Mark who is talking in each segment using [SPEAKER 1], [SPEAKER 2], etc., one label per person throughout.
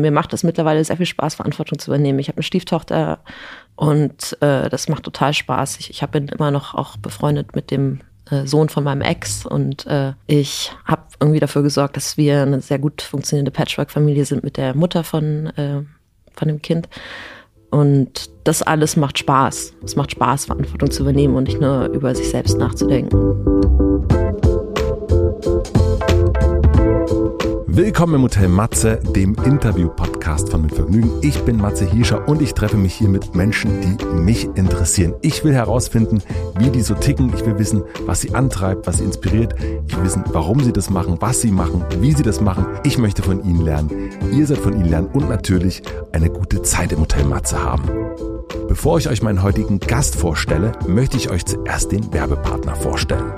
[SPEAKER 1] Mir macht es mittlerweile sehr viel Spaß, Verantwortung zu übernehmen. Ich habe eine Stieftochter und äh, das macht total Spaß. Ich, ich bin immer noch auch befreundet mit dem äh, Sohn von meinem Ex und äh, ich habe irgendwie dafür gesorgt, dass wir eine sehr gut funktionierende Patchwork-Familie sind mit der Mutter von, äh, von dem Kind. Und das alles macht Spaß. Es macht Spaß, Verantwortung zu übernehmen und nicht nur über sich selbst nachzudenken.
[SPEAKER 2] Willkommen im Hotel Matze, dem Interview-Podcast von Mit Vergnügen. Ich bin Matze Hiescher und ich treffe mich hier mit Menschen, die mich interessieren. Ich will herausfinden, wie die so ticken. Ich will wissen, was sie antreibt, was sie inspiriert. Ich will wissen, warum sie das machen, was sie machen, wie sie das machen. Ich möchte von ihnen lernen. Ihr sollt von ihnen lernen und natürlich eine gute Zeit im Hotel Matze haben. Bevor ich euch meinen heutigen Gast vorstelle, möchte ich euch zuerst den Werbepartner vorstellen.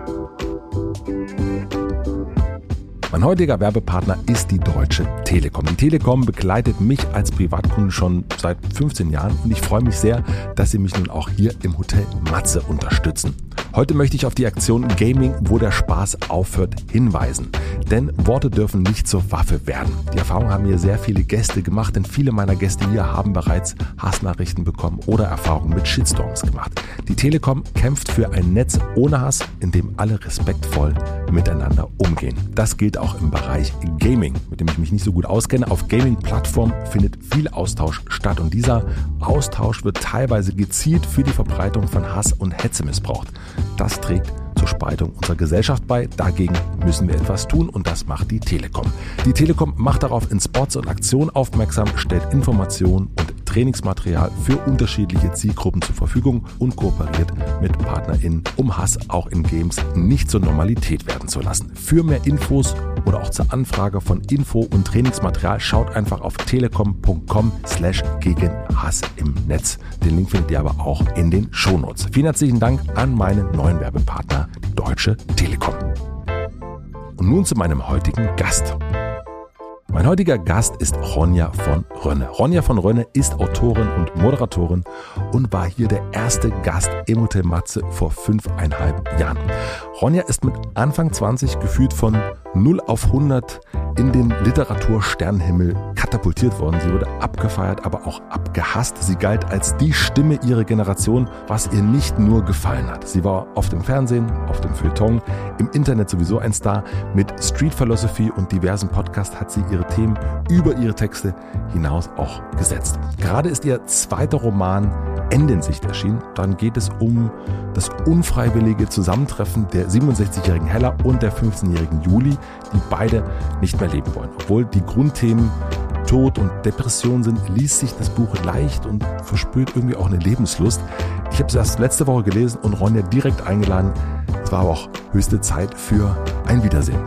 [SPEAKER 2] Mein heutiger Werbepartner ist die Deutsche Telekom. Die Telekom begleitet mich als Privatkunde schon seit 15 Jahren und ich freue mich sehr, dass sie mich nun auch hier im Hotel Matze unterstützen. Heute möchte ich auf die Aktion Gaming, wo der Spaß aufhört, hinweisen. Denn Worte dürfen nicht zur Waffe werden. Die Erfahrung haben mir sehr viele Gäste gemacht, denn viele meiner Gäste hier haben bereits Hassnachrichten bekommen oder Erfahrungen mit Shitstorms gemacht. Die Telekom kämpft für ein Netz ohne Hass, in dem alle respektvoll miteinander umgehen. Das gilt auch im Bereich Gaming, mit dem ich mich nicht so gut auskenne. Auf Gaming-Plattformen findet viel Austausch statt und dieser Austausch wird teilweise gezielt für die Verbreitung von Hass und Hetze missbraucht. Das trägt zur Spaltung unserer Gesellschaft bei. Dagegen müssen wir etwas tun und das macht die Telekom. Die Telekom macht darauf in Spots und Aktionen aufmerksam, stellt Informationen und Trainingsmaterial für unterschiedliche Zielgruppen zur Verfügung und kooperiert mit PartnerInnen, um Hass auch in Games nicht zur Normalität werden zu lassen. Für mehr Infos oder auch zur Anfrage von Info- und Trainingsmaterial schaut einfach auf telekom.com slash gegen Hass im Netz. Den Link findet ihr aber auch in den Shownotes. Vielen herzlichen Dank an meinen neuen Werbepartner Deutsche Telekom. Und nun zu meinem heutigen Gast. Mein heutiger Gast ist Ronja von Rönne. Ronja von Rönne ist Autorin und Moderatorin und war hier der erste Gast im Hotel Matze vor fünfeinhalb Jahren. Ronja ist mit Anfang 20 gefühlt von 0 auf 100 in den Literatursternhimmel katapultiert worden. Sie wurde abgefeiert, aber auch abgehasst. Sie galt als die Stimme ihrer Generation, was ihr nicht nur gefallen hat. Sie war auf dem Fernsehen, auf dem Feuilleton, im Internet sowieso ein Star. Mit Street Philosophy und diversen Podcasts hat sie ihre Themen über ihre Texte hinaus auch gesetzt. Gerade ist ihr zweiter Roman Endensicht erschienen. Dann geht es um das unfreiwillige Zusammentreffen der 67-jährigen Hella und der 15-jährigen Juli, die beide nicht mehr leben wollen. Obwohl die Grundthemen Tod und Depression sind, liest sich das Buch leicht und verspürt irgendwie auch eine Lebenslust. Ich habe es erst letzte Woche gelesen und Ronja direkt eingeladen. Es war aber auch höchste Zeit für ein Wiedersehen.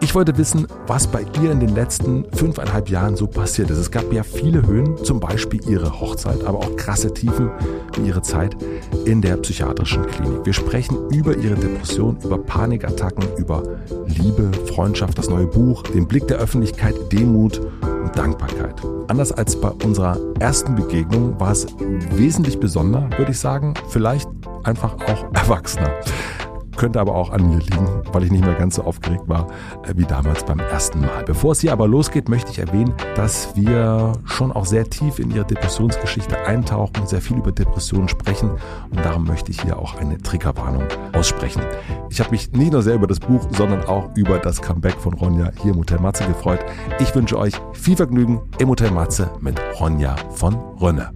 [SPEAKER 2] Ich wollte wissen, was bei ihr in den letzten fünfeinhalb Jahren so passiert ist. Es gab ja viele Höhen, zum Beispiel ihre Hochzeit, aber auch krasse Tiefen wie ihre Zeit in der psychiatrischen Klinik. Wir sprechen über ihre Depression, über Panikattacken, über Liebe, Freundschaft, das neue Buch, den Blick der Öffentlichkeit, Demut und Dankbarkeit. Anders als bei unserer ersten Begegnung war es wesentlich besonder, würde ich sagen, vielleicht einfach auch erwachsener. Könnte aber auch an mir liegen, weil ich nicht mehr ganz so aufgeregt war äh, wie damals beim ersten Mal. Bevor es hier aber losgeht, möchte ich erwähnen, dass wir schon auch sehr tief in ihre Depressionsgeschichte eintauchen, sehr viel über Depressionen sprechen und darum möchte ich hier auch eine Triggerwarnung aussprechen. Ich habe mich nicht nur sehr über das Buch, sondern auch über das Comeback von Ronja hier im Hotel Matze gefreut. Ich wünsche euch viel Vergnügen im Hotel Matze mit Ronja von Rönne.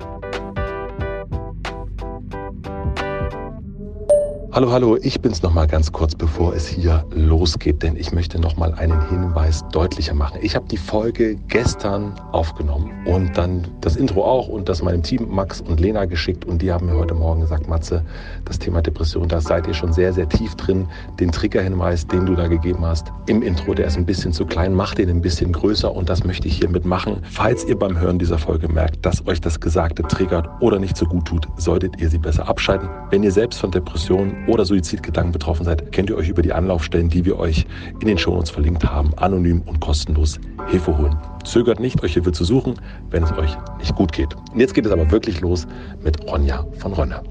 [SPEAKER 2] Hallo, hallo, ich bin's noch mal ganz kurz, bevor es hier losgeht, denn ich möchte noch mal einen Hinweis deutlicher machen. Ich habe die Folge gestern aufgenommen und dann das Intro auch und das meinem Team Max und Lena geschickt und die haben mir heute Morgen gesagt, Matze, das Thema Depression, da seid ihr schon sehr, sehr tief drin. Den Triggerhinweis, den du da gegeben hast im Intro, der ist ein bisschen zu klein, mach den ein bisschen größer und das möchte ich hiermit machen. Falls ihr beim Hören dieser Folge merkt, dass euch das Gesagte triggert oder nicht so gut tut, solltet ihr sie besser abschalten. Wenn ihr selbst von Depressionen oder Suizidgedanken betroffen seid, kennt ihr euch über die Anlaufstellen, die wir euch in den Shownotes verlinkt haben, anonym und kostenlos Hilfe holen. Zögert nicht, euch Hilfe zu suchen, wenn es euch nicht gut geht. Und jetzt geht es aber wirklich los mit Ronja von Rönne.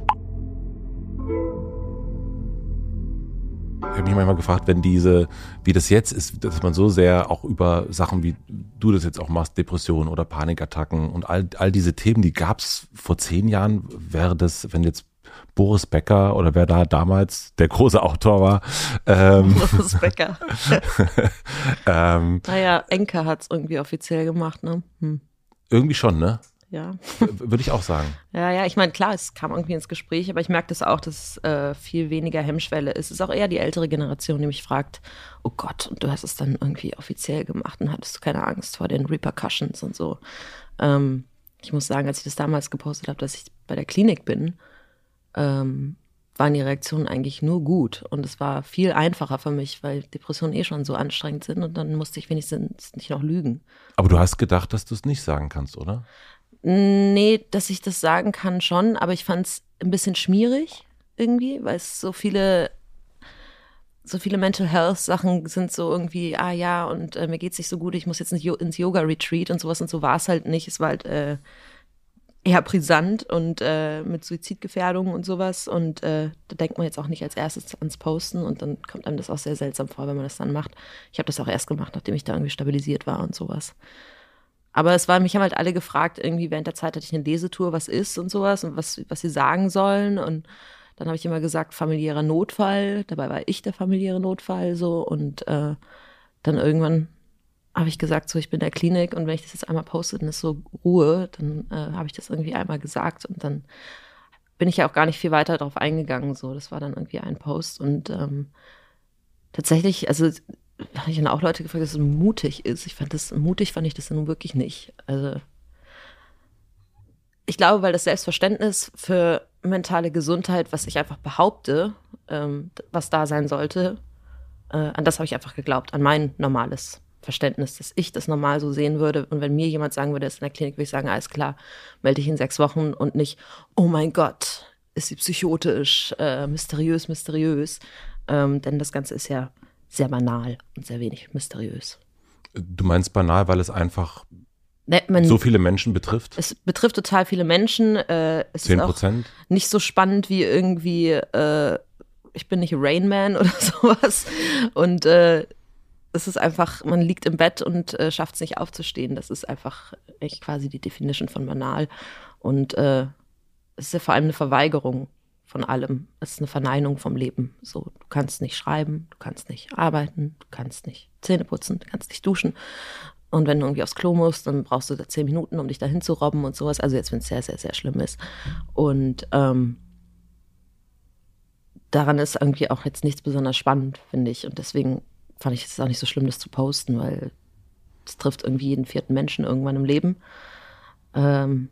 [SPEAKER 2] habe mich manchmal gefragt, wenn diese, wie das jetzt ist, dass man so sehr auch über Sachen, wie du das jetzt auch machst, Depressionen oder Panikattacken und all, all diese Themen, die gab es vor zehn Jahren, wäre das, wenn jetzt Boris Becker oder wer da damals der große Autor war.
[SPEAKER 1] Ähm, Boris Becker. ähm, naja, Enke hat es irgendwie offiziell gemacht, ne? Hm.
[SPEAKER 2] Irgendwie schon, ne?
[SPEAKER 1] ja.
[SPEAKER 2] Würde ich auch sagen.
[SPEAKER 1] Ja, ja, ich meine, klar, es kam irgendwie ins Gespräch, aber ich merke das auch, dass es äh, viel weniger Hemmschwelle ist. Es ist auch eher die ältere Generation, die mich fragt, oh Gott, und du hast es dann irgendwie offiziell gemacht und hattest du keine Angst vor den Repercussions und so. Ähm, ich muss sagen, als ich das damals gepostet habe, dass ich bei der Klinik bin, ähm, waren die Reaktionen eigentlich nur gut. Und es war viel einfacher für mich, weil Depressionen eh schon so anstrengend sind und dann musste ich wenigstens nicht noch lügen.
[SPEAKER 2] Aber du hast gedacht, dass du es nicht sagen kannst, oder?
[SPEAKER 1] Nee, dass ich das sagen kann schon, aber ich fand es ein bisschen schmierig irgendwie, weil es so viele so viele Mental Health Sachen sind so irgendwie, ah ja, und äh, mir geht's nicht so gut, ich muss jetzt nicht ins Yoga Retreat und sowas und so war es halt nicht. Es war halt äh, eher brisant und äh, mit Suizidgefährdung und sowas. Und äh, da denkt man jetzt auch nicht als erstes ans Posten und dann kommt einem das auch sehr seltsam vor, wenn man das dann macht. Ich habe das auch erst gemacht, nachdem ich da irgendwie stabilisiert war und sowas. Aber es war, mich haben halt alle gefragt, irgendwie während der Zeit hatte ich eine Lesetour, was ist und sowas und was, was sie sagen sollen. Und dann habe ich immer gesagt, familiärer Notfall. Dabei war ich der familiäre Notfall so. Und äh, dann irgendwann habe ich gesagt, so ich bin in der Klinik und wenn ich das jetzt einmal poste, dann ist so Ruhe. Dann äh, habe ich das irgendwie einmal gesagt und dann bin ich ja auch gar nicht viel weiter darauf eingegangen. So, das war dann irgendwie ein Post und ähm, tatsächlich, also habe ich dann auch Leute gefragt, dass es mutig ist. Ich fand das mutig, fand ich das nun wirklich nicht. Also ich glaube, weil das Selbstverständnis für mentale Gesundheit, was ich einfach behaupte, ähm, was da sein sollte, äh, an das habe ich einfach geglaubt, an mein normales Verständnis, dass ich das normal so sehen würde. Und wenn mir jemand sagen würde, er ist in der Klinik, würde ich sagen, alles klar, melde dich in sechs Wochen und nicht, oh mein Gott, ist sie psychotisch, äh, mysteriös, mysteriös. Ähm, denn das Ganze ist ja sehr banal und sehr wenig mysteriös.
[SPEAKER 2] Du meinst banal, weil es einfach ne, man, so viele Menschen betrifft?
[SPEAKER 1] Es betrifft total viele Menschen. Äh, es 10 Prozent? nicht so spannend wie irgendwie, äh, ich bin nicht Rain Man oder sowas. Und äh, es ist einfach, man liegt im Bett und äh, schafft es nicht aufzustehen. Das ist einfach echt quasi die Definition von banal. Und äh, es ist ja vor allem eine Verweigerung von allem. Es ist eine Verneinung vom Leben. So, du kannst nicht schreiben, du kannst nicht arbeiten, du kannst nicht Zähne putzen, du kannst nicht duschen. Und wenn du irgendwie aufs Klo musst, dann brauchst du da zehn Minuten, um dich dahin zu robben und sowas. Also jetzt, wenn es sehr, sehr, sehr schlimm ist. Und ähm, daran ist irgendwie auch jetzt nichts besonders spannend, finde ich. Und deswegen fand ich es auch nicht so schlimm, das zu posten, weil es trifft irgendwie jeden vierten Menschen irgendwann im Leben. Ähm,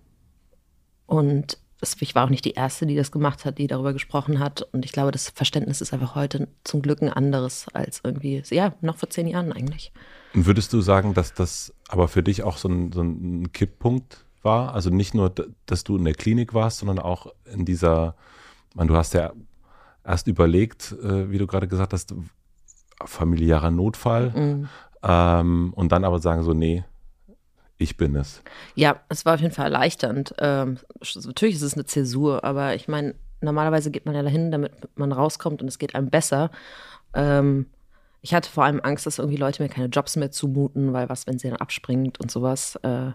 [SPEAKER 1] und ich war auch nicht die Erste, die das gemacht hat, die darüber gesprochen hat. Und ich glaube, das Verständnis ist einfach heute zum Glück ein anderes als irgendwie, ja, noch vor zehn Jahren eigentlich.
[SPEAKER 2] Und würdest du sagen, dass das aber für dich auch so ein, so ein Kipppunkt war? Also nicht nur, dass du in der Klinik warst, sondern auch in dieser, man, du hast ja erst überlegt, äh, wie du gerade gesagt hast, familiärer Notfall. Mhm. Ähm, und dann aber sagen so, nee, ich bin es.
[SPEAKER 1] Ja, es war auf jeden Fall erleichternd. Ähm, natürlich ist es eine Zäsur, aber ich meine, normalerweise geht man ja dahin, damit man rauskommt und es geht einem besser. Ähm, ich hatte vor allem Angst, dass irgendwie Leute mir keine Jobs mehr zumuten, weil was, wenn sie dann abspringt und sowas. Äh,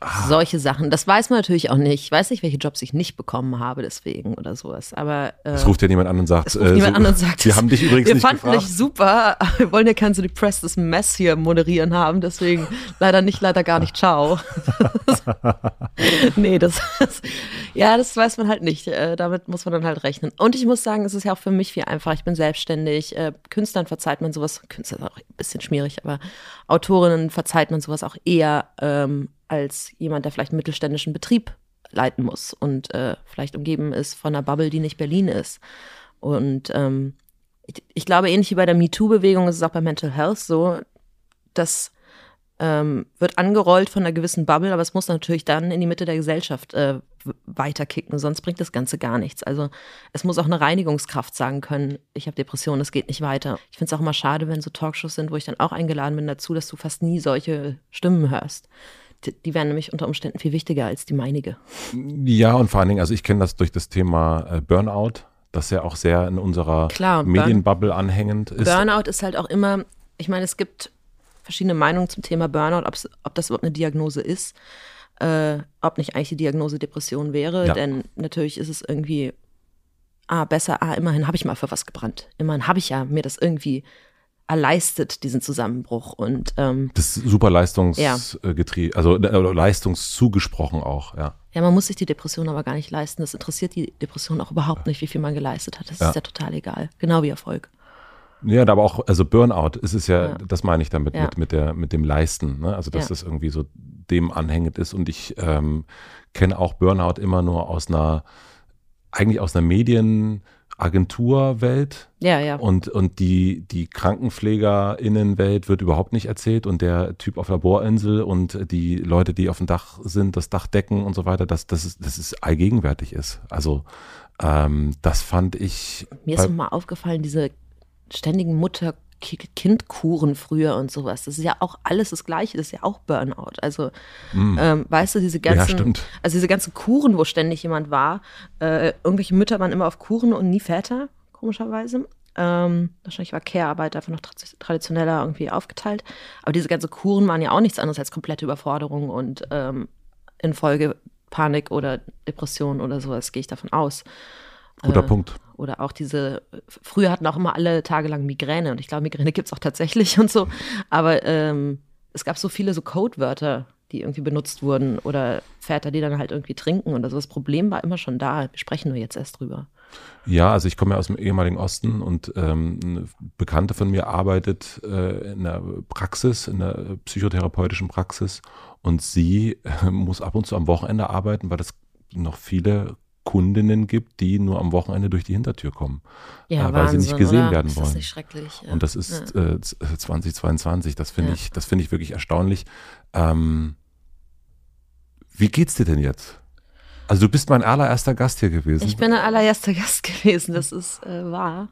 [SPEAKER 1] Ah. Solche Sachen. Das weiß man natürlich auch nicht. Ich weiß nicht, welche Jobs ich nicht bekommen habe, deswegen oder sowas. Aber
[SPEAKER 2] äh, es ruft ja niemand an und sagt,
[SPEAKER 1] äh, niemand so, an und sagt,
[SPEAKER 2] wir haben dich übrigens wir nicht
[SPEAKER 1] fanden dich super. Wir wollen ja kein so depressed Mess hier moderieren haben, deswegen leider nicht, leider gar nicht. Ciao. nee, das, das, ja, das weiß man halt nicht. Äh, damit muss man dann halt rechnen. Und ich muss sagen, es ist ja auch für mich viel einfacher. Ich bin selbstständig. Äh, Künstlern verzeiht man sowas. Künstler ist auch ein bisschen schwierig, aber Autorinnen verzeiht man sowas auch eher. Ähm, als jemand, der vielleicht einen mittelständischen Betrieb leiten muss und äh, vielleicht umgeben ist von einer Bubble, die nicht Berlin ist. Und ähm, ich, ich, glaube, ähnlich wie bei der MeToo-Bewegung ist es auch bei Mental Health so, dass ähm, wird angerollt von einer gewissen Bubble, aber es muss natürlich dann in die Mitte der Gesellschaft äh, weiterkicken, sonst bringt das Ganze gar nichts. Also es muss auch eine Reinigungskraft sagen können, ich habe Depressionen, es geht nicht weiter. Ich finde es auch immer schade, wenn so Talkshows sind, wo ich dann auch eingeladen bin dazu, dass du fast nie solche Stimmen hörst die wären nämlich unter Umständen viel wichtiger als die meinige.
[SPEAKER 2] Ja, und vor allen Dingen, also ich kenne das durch das Thema äh, Burnout, das ja auch sehr in unserer
[SPEAKER 1] Klar,
[SPEAKER 2] Medienbubble anhängend ist.
[SPEAKER 1] Burnout ist halt auch immer, ich meine, es gibt verschiedene Meinungen zum Thema Burnout, ob das überhaupt eine Diagnose ist, äh, ob nicht eigentlich die Diagnose Depression wäre,
[SPEAKER 2] Ja.
[SPEAKER 1] denn natürlich ist es irgendwie, ah, besser, ah, immerhin habe ich mal für was gebrannt. Immerhin habe ich ja mir das irgendwie erleistet, diesen Zusammenbruch. Und ähm,
[SPEAKER 2] Das ist super leistungsgetrieben, also äh, leistungszugesprochen auch, ja.
[SPEAKER 1] ja, man muss sich die Depression aber gar nicht leisten. Das interessiert die Depression auch überhaupt nicht, wie viel man geleistet hat. Das
[SPEAKER 2] Ja.
[SPEAKER 1] ist ja total egal. Genau wie Erfolg.
[SPEAKER 2] Ja, aber auch, also Burnout ist es ja,
[SPEAKER 1] Ja.
[SPEAKER 2] das meine ich damit,
[SPEAKER 1] Ja.
[SPEAKER 2] mit, mit, der, mit dem Leisten, ne? also dass
[SPEAKER 1] Ja.
[SPEAKER 2] das irgendwie so dem anhängend ist und ich ähm, kenne auch Burnout immer nur aus einer, eigentlich aus einer Medienagenturwelt
[SPEAKER 1] Ja, ja.
[SPEAKER 2] und, und die, die KrankenpflegerInnenwelt wird überhaupt nicht erzählt und der Typ auf der Bohrinsel und die Leute, die auf dem Dach sind, das Dach decken und so weiter, dass das ist, das ist allgegenwärtig ist. Also ähm, das fand ich
[SPEAKER 1] Mir ist mal aufgefallen, diese ständigen Mutter-Kind-Kuren früher und sowas. Das ist ja auch alles das Gleiche. Das ist ja auch Burnout. Also, ähm, weißt du, diese ganzen,
[SPEAKER 2] stimmt.
[SPEAKER 1] also diese ganzen Kuren, wo ständig jemand war. Äh, irgendwelche Mütter waren immer auf Kuren und nie Väter, komischerweise. Ähm, wahrscheinlich war Care-Arbeit einfach noch tra- traditioneller irgendwie aufgeteilt. Aber diese ganzen Kuren waren ja auch nichts anderes als komplette Überforderung und ähm, in Folge Panik oder Depression oder sowas, gehe ich davon aus.
[SPEAKER 2] Guter
[SPEAKER 1] äh,
[SPEAKER 2] Punkt.
[SPEAKER 1] Oder auch diese, früher hatten auch immer alle tagelang Migräne und ich glaube, Migräne gibt es auch tatsächlich und so. Aber ähm, es gab so viele so Codewörter, die irgendwie benutzt wurden oder Väter, die dann halt irgendwie trinken oder so. Das Problem war immer schon da. Wir sprechen nur jetzt erst drüber.
[SPEAKER 2] Ja, also ich komme ja aus dem ehemaligen Osten und ähm, eine Bekannte von mir arbeitet äh, in der Praxis, in der psychotherapeutischen Praxis und sie äh, muss ab und zu am Wochenende arbeiten, weil es noch viele Kundinnen gibt, die nur am Wochenende durch die Hintertür kommen,
[SPEAKER 1] Ja,
[SPEAKER 2] äh, weil sie nicht
[SPEAKER 1] Wahnsinn,
[SPEAKER 2] gesehen
[SPEAKER 1] oder?
[SPEAKER 2] werden
[SPEAKER 1] ist
[SPEAKER 2] wollen.
[SPEAKER 1] Das nicht schrecklich. Ja.
[SPEAKER 2] Und das ist äh, z- 2022. Das finde
[SPEAKER 1] Ja.
[SPEAKER 2] ich, das finde ich wirklich erstaunlich. Ähm, wie geht's dir denn jetzt? Also du bist mein allererster Gast hier gewesen.
[SPEAKER 1] ich bin der allererste Gast gewesen, das ist äh, wahr.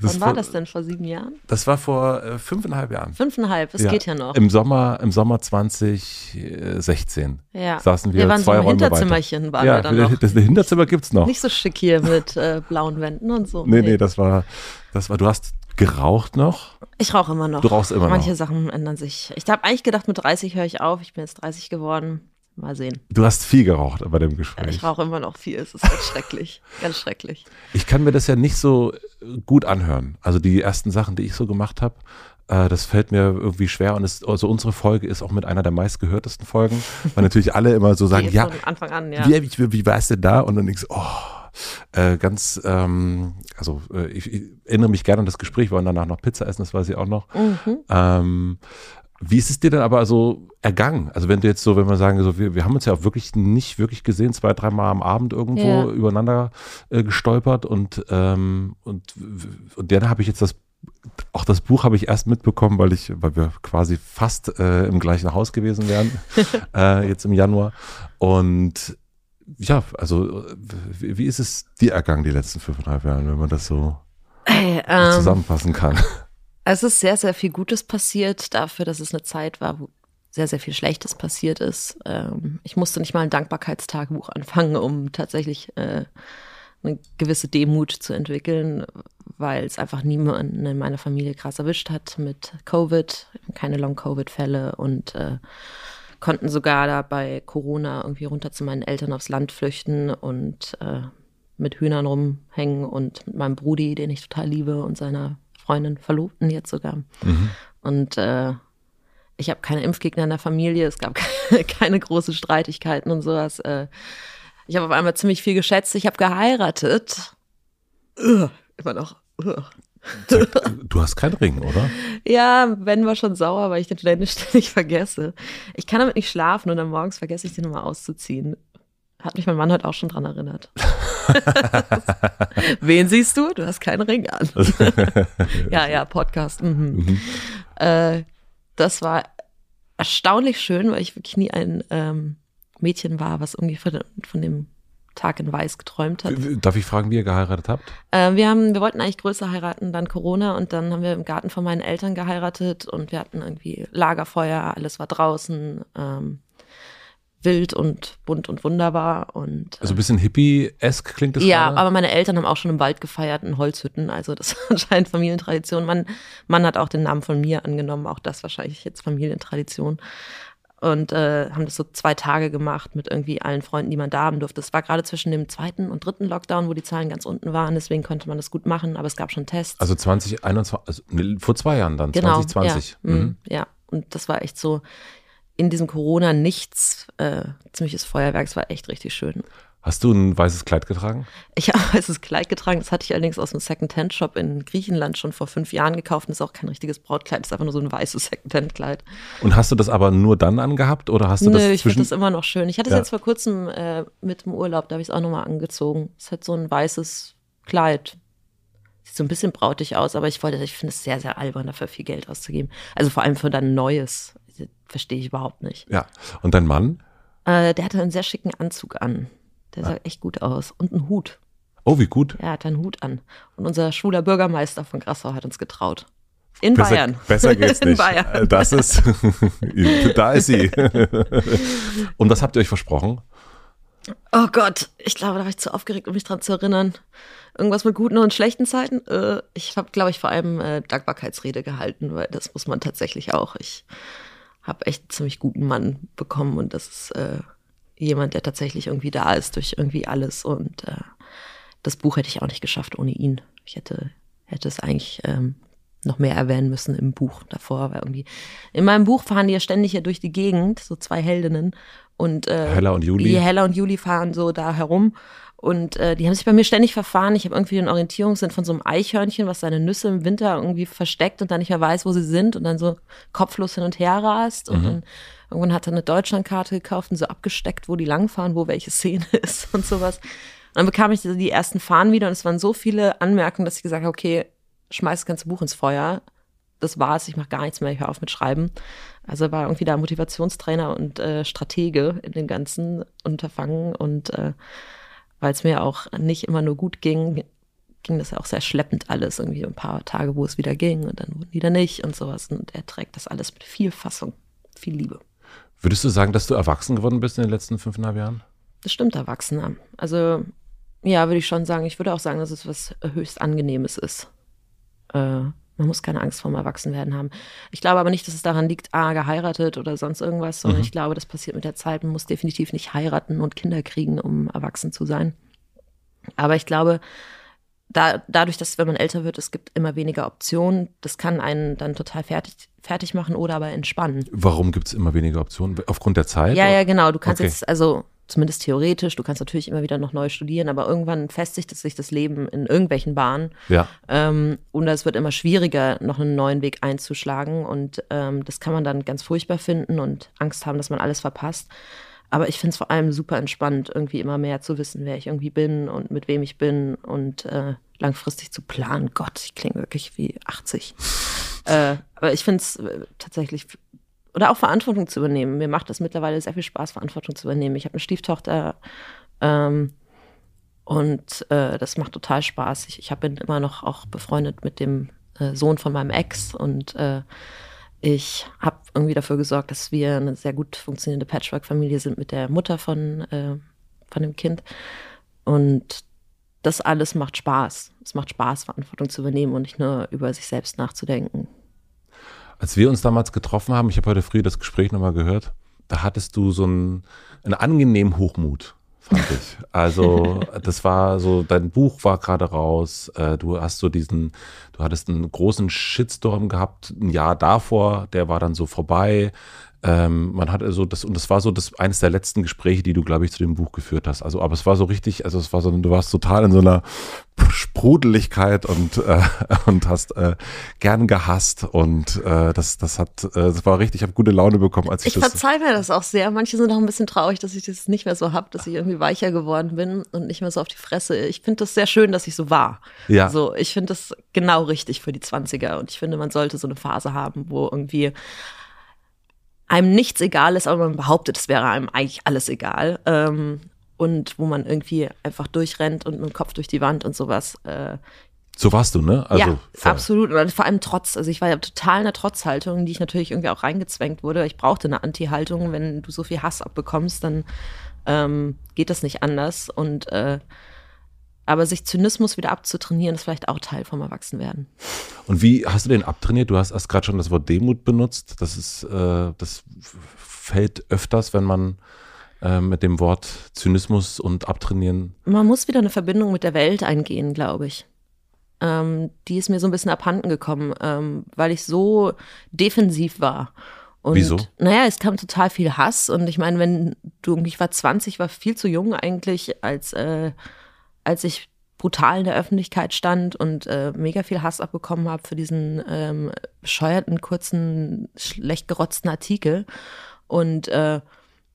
[SPEAKER 2] Das
[SPEAKER 1] Wann war
[SPEAKER 2] war-
[SPEAKER 1] das denn? Vor sieben Jahren?
[SPEAKER 2] Das war vor äh, fünfeinhalb Jahren.
[SPEAKER 1] Fünfeinhalb, es geht ja noch.
[SPEAKER 2] Im Sommer, im Sommer 2016
[SPEAKER 1] ja.
[SPEAKER 2] saßen wir,
[SPEAKER 1] wir waren
[SPEAKER 2] zwei
[SPEAKER 1] so im
[SPEAKER 2] Räume
[SPEAKER 1] Hinterzimmerchen, waren
[SPEAKER 2] ja,
[SPEAKER 1] wir dann noch.
[SPEAKER 2] Das, das Hinterzimmer gibt's noch.
[SPEAKER 1] Nicht so schick hier mit äh, blauen Wänden und so.
[SPEAKER 2] nee, nee, das war, das war, du hast geraucht noch.
[SPEAKER 1] Ich rauche immer noch.
[SPEAKER 2] Du rauchst immer
[SPEAKER 1] Manche
[SPEAKER 2] noch.
[SPEAKER 1] Sachen ändern sich. Ich habe eigentlich gedacht, mit 30 höre ich auf. Ich bin jetzt 30 geworden. Mal sehen.
[SPEAKER 2] Du hast viel geraucht bei dem Gespräch.
[SPEAKER 1] Ich rauche immer noch viel. Es ist ganz schrecklich. Ganz schrecklich.
[SPEAKER 2] Ich kann mir das ja nicht so äh, gut anhören. Also die ersten Sachen, die ich so gemacht habe, äh, das fällt mir irgendwie schwer. Und es, also unsere Folge ist auch mit einer der meistgehörtesten Folgen, weil natürlich alle immer so sagen, ja,
[SPEAKER 1] Anfang an, ja.
[SPEAKER 2] wie, wie, wie war es denn da? Und dann denkst du, oh, äh, ganz, ähm, also äh, ich, ich erinnere mich gerne an das Gespräch, wir wollen danach noch Pizza essen, das weiß ich auch noch.
[SPEAKER 1] Mhm.
[SPEAKER 2] Ähm, wie ist es dir denn aber so ergangen? Also wenn du jetzt so, wenn wir sagen, so, wir, wir haben uns ja auch wirklich nicht wirklich gesehen, zwei, dreimal am Abend irgendwo
[SPEAKER 1] Ja.
[SPEAKER 2] übereinander äh, gestolpert und, ähm, und, und dann habe ich jetzt das, auch das Buch habe ich erst mitbekommen, weil ich, weil wir quasi fast äh, im gleichen Haus gewesen wären, äh, jetzt im Januar. Und ja, also wie, wie ist es dir ergangen die letzten fünfeinhalb Jahre, wenn man das so
[SPEAKER 1] Hey, ähm,
[SPEAKER 2] zusammenfassen kann?
[SPEAKER 1] Es ist sehr, sehr viel Gutes passiert dafür, dass es eine Zeit war, wo sehr, sehr viel Schlechtes passiert ist. Ähm, ich musste nicht mal ein Dankbarkeitstagebuch anfangen, um tatsächlich äh, eine gewisse Demut zu entwickeln, weil es einfach niemanden in meiner Familie krass erwischt hat mit Covid, keine Long-Covid-Fälle und äh, konnten sogar da bei Corona irgendwie runter zu meinen Eltern aufs Land flüchten und äh, mit Hühnern rumhängen und mit meinem Brudi, den ich total liebe, und seiner Freundin, Verlobten jetzt sogar. Und äh, ich habe keine Impfgegner in der Familie, es gab keine, keine großen Streitigkeiten und sowas. Äh, ich habe auf einmal ziemlich viel geschätzt, ich habe geheiratet. Ugh, immer noch. Ugh.
[SPEAKER 2] Du hast keinen Ring, oder?
[SPEAKER 1] Ja, Ben war schon sauer, weil ich den ständig, vergesse. Ich kann damit nicht schlafen und dann morgens vergesse ich den immer auszuziehen. Hat mich mein Mann heute auch schon dran erinnert. Wen siehst du? Du hast keinen Ring an. ja, ja, Podcast. Mhm. Äh, das war erstaunlich schön, weil ich wirklich nie ein ähm, Mädchen war, was irgendwie von, von dem Tag in Weiß geträumt hat.
[SPEAKER 2] Darf ich fragen, wie ihr geheiratet habt?
[SPEAKER 1] Äh, wir haben, wir wollten eigentlich größer heiraten, dann Corona und dann haben wir im Garten von meinen Eltern geheiratet und wir hatten irgendwie Lagerfeuer, alles war draußen. Ähm, wild und bunt und wunderbar. Und,
[SPEAKER 2] also ein bisschen hippie-esk klingt das
[SPEAKER 1] Ja,
[SPEAKER 2] gerade?
[SPEAKER 1] aber meine Eltern haben auch schon im Wald gefeiert, in Holzhütten. Also das ist anscheinend Familientradition. Mein Mann hat auch den Namen von mir angenommen, auch das wahrscheinlich jetzt Familientradition. Und äh, haben das so zwei Tage gemacht mit irgendwie allen Freunden, die man da haben durfte. Das war gerade zwischen dem zweiten und dritten Lockdown, wo die Zahlen ganz unten waren. Deswegen konnte man das gut machen, aber es gab schon Tests.
[SPEAKER 2] Also 2021, also vor zwei Jahren dann,
[SPEAKER 1] genau,
[SPEAKER 2] 2020.
[SPEAKER 1] Ja, mhm. ja, und das war echt so in diesem Corona nichts, äh, ziemliches Feuerwerk. Es war echt richtig schön.
[SPEAKER 2] Hast du ein weißes Kleid getragen?
[SPEAKER 1] Ich habe ein weißes Kleid getragen. Das hatte ich allerdings aus einem Second-Hand-Shop in Griechenland schon vor fünf Jahren gekauft. Das ist auch kein richtiges Brautkleid. Das ist einfach nur so ein weißes Second-Hand-Kleid.
[SPEAKER 2] Und hast du das aber nur dann angehabt oder hast du
[SPEAKER 1] Nö,
[SPEAKER 2] das
[SPEAKER 1] ich finde das immer noch schön. Ich hatte es
[SPEAKER 2] Ja.
[SPEAKER 1] jetzt vor kurzem äh, mit dem Urlaub. Da habe ich es auch nochmal angezogen. Es hat so ein weißes Kleid. Sieht so ein bisschen brautig aus, aber ich wollte, ich finde es sehr, sehr albern, dafür viel Geld auszugeben. Also vor allem für dann Neues. Verstehe ich überhaupt nicht.
[SPEAKER 2] Ja. Und dein Mann?
[SPEAKER 1] Äh, der hatte einen sehr schicken Anzug an. Der sah echt gut aus. Und einen Hut.
[SPEAKER 2] Oh, wie gut.
[SPEAKER 1] Er hatte einen Hut an. Und unser schwuler Bürgermeister von Grassau hat uns getraut. In
[SPEAKER 2] Besser,
[SPEAKER 1] Bayern.
[SPEAKER 2] besser geht's
[SPEAKER 1] In
[SPEAKER 2] nicht.
[SPEAKER 1] Bayern.
[SPEAKER 2] Äh, Das ist, da ist sie. Und was habt ihr euch versprochen?
[SPEAKER 1] Oh Gott, ich glaube, da war ich zu aufgeregt, um mich dran zu erinnern. Irgendwas mit guten und schlechten Zeiten. Äh, ich habe, glaube ich, vor allem äh, Dankbarkeitsrede gehalten, weil das muss man tatsächlich auch. Ich habe echt einen ziemlich guten Mann bekommen und das ist äh, jemand, der tatsächlich irgendwie da ist durch irgendwie alles. Und äh, das Buch hätte ich auch nicht geschafft ohne ihn. Ich hätte, hätte es eigentlich ähm, noch mehr erwähnen müssen im Buch davor, weil irgendwie in meinem Buch fahren die ja ständig hier durch die Gegend, so zwei Heldinnen. Und äh,
[SPEAKER 2] Hella und Juli.
[SPEAKER 1] Die Hella und Juli fahren so da herum. Und äh, die haben sich bei mir ständig verfahren. Ich habe irgendwie den Orientierungssinn von so einem Eichhörnchen, was seine Nüsse im Winter irgendwie versteckt und dann nicht mehr weiß, wo sie sind und dann so kopflos hin und her rast. Und dann irgendwann hat er eine Deutschlandkarte gekauft und so abgesteckt, wo die langfahren, wo welche Szene ist und sowas. Und dann bekam ich die ersten Fahnen wieder und es waren so viele Anmerkungen, dass ich gesagt habe, okay, schmeiß das ganze Buch ins Feuer. Das war's, ich mache gar nichts mehr, ich höre auf mit Schreiben. Also war irgendwie da Motivationstrainer und äh, Stratege in dem ganzen Unterfangen und äh, weil es mir auch nicht immer nur gut ging, ging das ja auch sehr schleppend alles. Irgendwie ein paar Tage, wo es wieder ging und dann wieder nicht und sowas. Und er trägt das alles mit viel Fassung, viel Liebe.
[SPEAKER 2] Würdest du sagen, dass du erwachsen geworden bist in den letzten fünfeinhalb Jahren?
[SPEAKER 1] Das stimmt, Erwachsener. Also ja, würde ich schon sagen. Ich würde auch sagen, dass es was höchst Angenehmes ist. Äh, man muss keine Angst vorm Erwachsenwerden haben. Ich glaube aber nicht, dass es daran liegt, ah, geheiratet oder sonst irgendwas, sondern
[SPEAKER 2] Mhm.
[SPEAKER 1] ich glaube, das passiert mit der Zeit. Man muss definitiv nicht heiraten und Kinder kriegen, um erwachsen zu sein. Aber ich glaube, da, dadurch, dass wenn man älter wird, es gibt immer weniger Optionen, das kann einen dann total fertig, fertig machen oder aber entspannen.
[SPEAKER 2] Warum gibt es immer weniger Optionen? Aufgrund der Zeit?
[SPEAKER 1] Ja, ja, genau. Du kannst
[SPEAKER 2] Okay.
[SPEAKER 1] jetzt, also zumindest theoretisch, du kannst natürlich immer wieder noch neu studieren, aber irgendwann festigt sich das Leben in irgendwelchen Bahnen.
[SPEAKER 2] Ja.
[SPEAKER 1] Ähm, und es wird immer schwieriger, noch einen neuen Weg einzuschlagen. Und ähm, das kann man dann ganz furchtbar finden und Angst haben, dass man alles verpasst. Aber ich finde es vor allem super entspannt, irgendwie immer mehr zu wissen, wer ich irgendwie bin und mit wem ich bin und äh, langfristig zu planen. Gott, ich klinge wirklich wie 80. äh, aber ich finde es äh, tatsächlich oder auch Verantwortung zu übernehmen. Mir macht das mittlerweile sehr viel Spaß, Verantwortung zu übernehmen. Ich habe eine Stieftochter ähm, und äh, das macht total Spaß. Ich, ich bin immer noch auch befreundet mit dem äh, Sohn von meinem Ex und äh, ich habe irgendwie dafür gesorgt, dass wir eine sehr gut funktionierende Patchwork-Familie sind mit der Mutter von, äh, von dem Kind. Und das alles macht Spaß. Es macht Spaß, Verantwortung zu übernehmen und nicht nur über sich selbst nachzudenken.
[SPEAKER 2] Als wir uns damals getroffen haben, ich habe heute früh das Gespräch nochmal gehört, da hattest du so einen, einen angenehmen Hochmut, fand ich. Also das war so, dein Buch war gerade raus, äh, du hast so diesen, du hattest einen großen Shitstorm gehabt, ein Jahr davor, der war dann so vorbei. Ähm, man hat also das, und das war so das eines der letzten Gespräche, die du, glaube ich, zu dem Buch geführt hast. Also, aber es war so richtig, also es war so, du warst total in so einer Sprudeligkeit und, äh, und hast äh, gern gehasst und äh, das, das hat, äh, das war richtig, ich habe gute Laune bekommen, als ich,
[SPEAKER 1] Ich
[SPEAKER 2] das.
[SPEAKER 1] verzeih mir das auch sehr. Manche sind auch ein bisschen traurig, dass ich das nicht mehr so hab, dass ich irgendwie weicher geworden bin und nicht mehr so auf die Fresse. Ich finde das sehr schön, dass ich so war.
[SPEAKER 2] Ja.
[SPEAKER 1] So, ich finde das genau richtig für die 20er und ich finde, man sollte so eine Phase haben, wo irgendwie einem nichts egal ist, aber man behauptet, es wäre einem eigentlich alles egal. Ähm, und wo man irgendwie einfach durchrennt und mit dem Kopf durch die Wand und sowas. Äh,
[SPEAKER 2] So warst du, ne?
[SPEAKER 1] Also ja, voll. absolut. Und vor allem Trotz. Also ich war ja total in der Trotzhaltung, die ich natürlich irgendwie auch reingezwängt wurde. Ich brauchte eine Anti-Haltung. Wenn du so viel Hass abbekommst, dann ähm, geht das nicht anders. Und äh, aber sich Zynismus wieder abzutrainieren, ist vielleicht auch Teil vom Erwachsenwerden.
[SPEAKER 2] Und wie hast du den abtrainiert? Du hast erst gerade schon das Wort Demut benutzt. Das ist, äh, das fällt öfters, wenn man äh, mit dem Wort Zynismus und Abtrainieren.
[SPEAKER 1] Man muss wieder eine Verbindung mit der Welt eingehen, glaube ich ähm, die ist mir so ein bisschen abhanden gekommen, ähm, weil ich so defensiv war. Und,
[SPEAKER 2] Wieso?
[SPEAKER 1] Naja, es kam total viel Hass und ich meine, wenn du, ich war 20, war viel zu jung eigentlich, als, äh, als ich brutal in der Öffentlichkeit stand und äh, mega viel Hass abbekommen habe für diesen ähm, bescheuerten, kurzen, schlecht gerotzten Artikel. Und äh,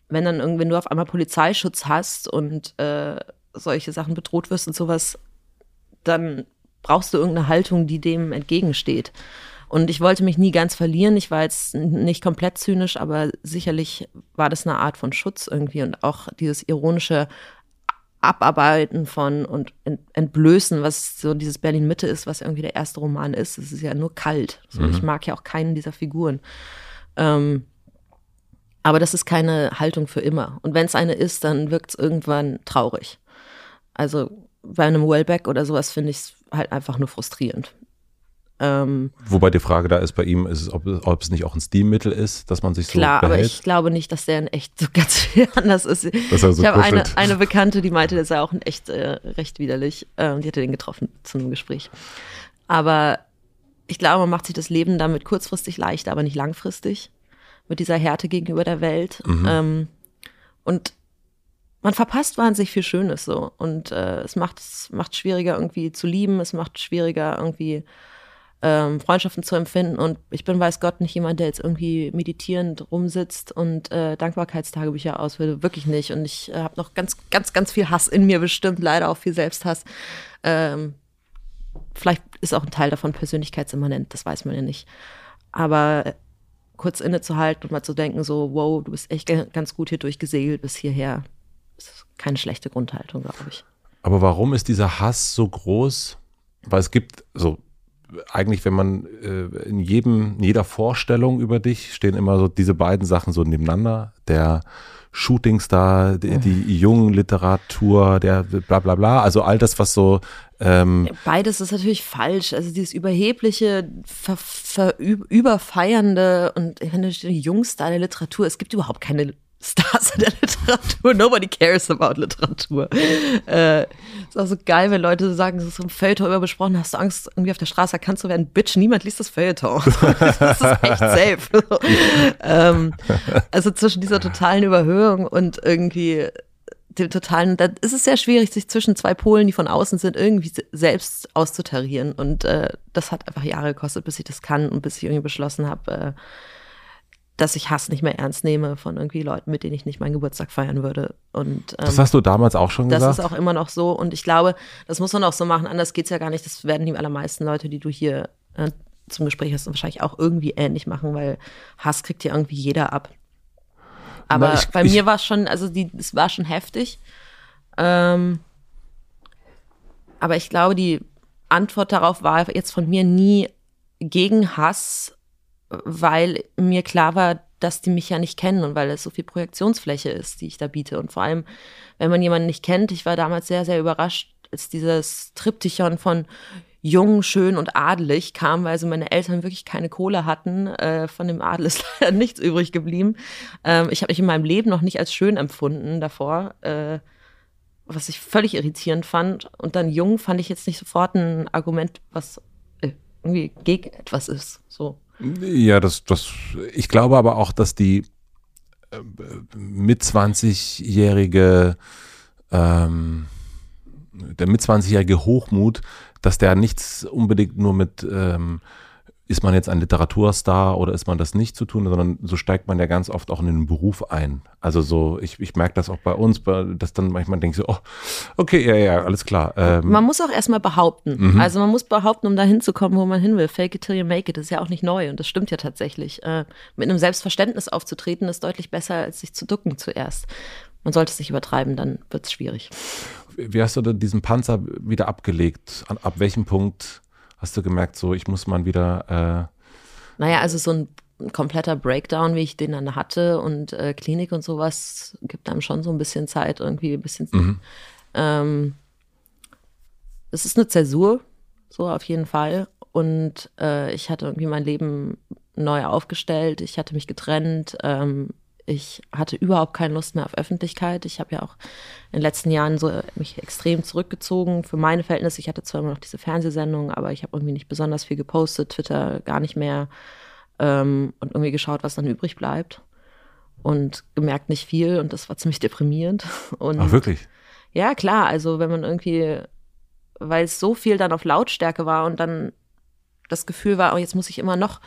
[SPEAKER 1] wenn dann irgendwie, du auf einmal Polizeischutz hast und äh, solche Sachen bedroht wirst und sowas, dann brauchst du irgendeine Haltung, die dem entgegensteht. Und ich wollte mich nie ganz verlieren. Ich war jetzt nicht komplett zynisch, aber sicherlich war das eine Art von Schutz irgendwie und auch dieses ironische Abarbeiten von und Entblößen, was so dieses Berlin Mitte ist, was irgendwie der erste Roman ist. Es ist ja nur kalt. So, mhm. Ich mag ja auch keinen dieser Figuren. Ähm, aber das ist keine Haltung für immer. Und wenn es eine ist, dann wirkt es irgendwann traurig. Also bei einem Wellback oder sowas finde ich es halt einfach nur frustrierend.
[SPEAKER 2] Ähm, Wobei die Frage da ist bei ihm, ist ob, ob, es nicht auch ein Stilmittel ist, dass man sich so
[SPEAKER 1] Klar,
[SPEAKER 2] behält.
[SPEAKER 1] aber ich glaube nicht, dass der in echt so ganz viel anders ist. Dass er so ich habe eine, eine Bekannte, die meinte, der sei auch in echt äh, recht widerlich. Äh, die hatte den getroffen zu einem Gespräch. Aber ich glaube, man macht sich das Leben damit kurzfristig leichter, aber nicht langfristig. Mit dieser Härte gegenüber der Welt. Mhm. Ähm, und man verpasst wahnsinnig viel Schönes so. Und äh, es macht es macht schwieriger irgendwie zu lieben, es macht schwieriger irgendwie ähm, Freundschaften zu empfinden. Und ich bin, weiß Gott, nicht jemand, der jetzt irgendwie meditierend rumsitzt und äh, Dankbarkeitstagebücher auswählt. Wirklich nicht. Und ich äh, habe noch ganz, ganz, ganz viel Hass in mir bestimmt, leider auch viel Selbsthass. Ähm, vielleicht ist auch ein Teil davon persönlichkeitsimmanent, das weiß man ja nicht. Aber kurz innezuhalten und mal zu denken, so, wow, du bist echt ganz gut hier durchgesegelt bis hierher ist keine schlechte Grundhaltung, glaube ich.
[SPEAKER 2] Aber warum ist dieser Hass so groß? Weil es gibt so eigentlich, wenn man äh, in jedem, in jeder Vorstellung über dich stehen immer so diese beiden Sachen so nebeneinander. Der Shootingstar, die, die jungen Literatur, der bla bla bla. Also all das, was so. Ähm
[SPEAKER 1] Beides ist natürlich falsch. Also dieses überhebliche, ver, ver, überfeiernde und ich finde, Jungstar der Literatur, es gibt überhaupt keine Stars in der Literatur. Nobody cares about Literatur. Äh, ist auch so geil, wenn Leute sagen, es ist so ein Feuilleton überbesprochen, hast du Angst, irgendwie auf der Straße erkannt zu werden? Bitch, niemand liest das Feuilleton. das ist echt safe. ähm, also zwischen dieser totalen Überhöhung und irgendwie dem totalen, da ist es sehr schwierig, sich zwischen zwei Polen, die von außen sind, irgendwie selbst auszutarieren. Und äh, das hat einfach Jahre gekostet, bis ich das kann und bis ich irgendwie beschlossen habe, äh, dass ich Hass nicht mehr ernst nehme von irgendwie Leuten, mit denen ich nicht meinen Geburtstag feiern würde. Und,
[SPEAKER 2] ähm, das hast du damals auch schon gesagt?
[SPEAKER 1] Das ist auch immer noch so. Und ich glaube, das muss man auch so machen. Anders geht es ja gar nicht. Das werden die allermeisten Leute, die du hier äh, zum Gespräch hast, wahrscheinlich auch irgendwie ähnlich machen, weil Hass kriegt ja irgendwie jeder ab. Aber Na, ich, bei mir war es schon, also die, es war schon heftig. Ähm, aber ich glaube, die Antwort darauf war jetzt von mir nie gegen Hass weil mir klar war, dass die mich ja nicht kennen und weil es so viel Projektionsfläche ist, die ich da biete. Und vor allem, wenn man jemanden nicht kennt, ich war damals sehr, sehr überrascht, als dieses Triptychon von jung, schön und adelig kam, weil also meine Eltern wirklich keine Kohle hatten. Äh, von dem Adel ist leider nichts übrig geblieben. Ähm, ich habe mich in meinem Leben noch nicht als schön empfunden davor, äh, was ich völlig irritierend fand. Und dann jung fand ich jetzt nicht sofort ein Argument, was äh, irgendwie gegen etwas ist. So.
[SPEAKER 2] Ja, das, das, ich glaube aber auch, dass die äh, mit 20-jährige, ähm, der mit 20-jährige Hochmut, dass der nichts unbedingt nur mit ähm, ist man jetzt ein Literaturstar oder ist man das nicht zu tun, sondern so steigt man ja ganz oft auch in den Beruf ein. Also so, ich, ich merke das auch bei uns, dass dann manchmal denke ich so, oh, okay, ja, ja, alles klar.
[SPEAKER 1] Ähm, man muss auch erstmal behaupten. Mhm. Also man muss behaupten, um da hinzukommen, wo man hin will. Fake it till you make it, das ist ja auch nicht neu und das stimmt ja tatsächlich. Äh, mit einem Selbstverständnis aufzutreten, ist deutlich besser, als sich zu ducken zuerst. Man sollte es nicht übertreiben, dann wird es schwierig.
[SPEAKER 2] wie hast du denn diesen Panzer wieder abgelegt? An, ab welchem Punkt hast du gemerkt, so ich muss mal wieder. Äh
[SPEAKER 1] naja, also so ein kompletter Breakdown, wie ich den dann hatte und äh, Klinik und sowas, gibt einem schon so ein bisschen Zeit, irgendwie ein bisschen. Mhm. Ähm, es ist eine Zäsur, so auf jeden Fall. Und äh, ich hatte irgendwie mein Leben neu aufgestellt. Ich hatte mich getrennt. Ähm, ich hatte überhaupt keine Lust mehr auf Öffentlichkeit. Ich habe ja auch in den letzten Jahren so mich extrem zurückgezogen für meine Verhältnisse. Ich hatte zwar immer noch diese Fernsehsendung, aber ich habe irgendwie nicht besonders viel gepostet, Twitter gar nicht mehr ähm, und irgendwie geschaut, was dann übrig bleibt und gemerkt nicht viel und das war ziemlich deprimierend. Und
[SPEAKER 2] Ach wirklich?
[SPEAKER 1] Ja klar, also wenn man irgendwie, weil es so viel dann auf Lautstärke war und dann das Gefühl war, oh jetzt muss ich immer noch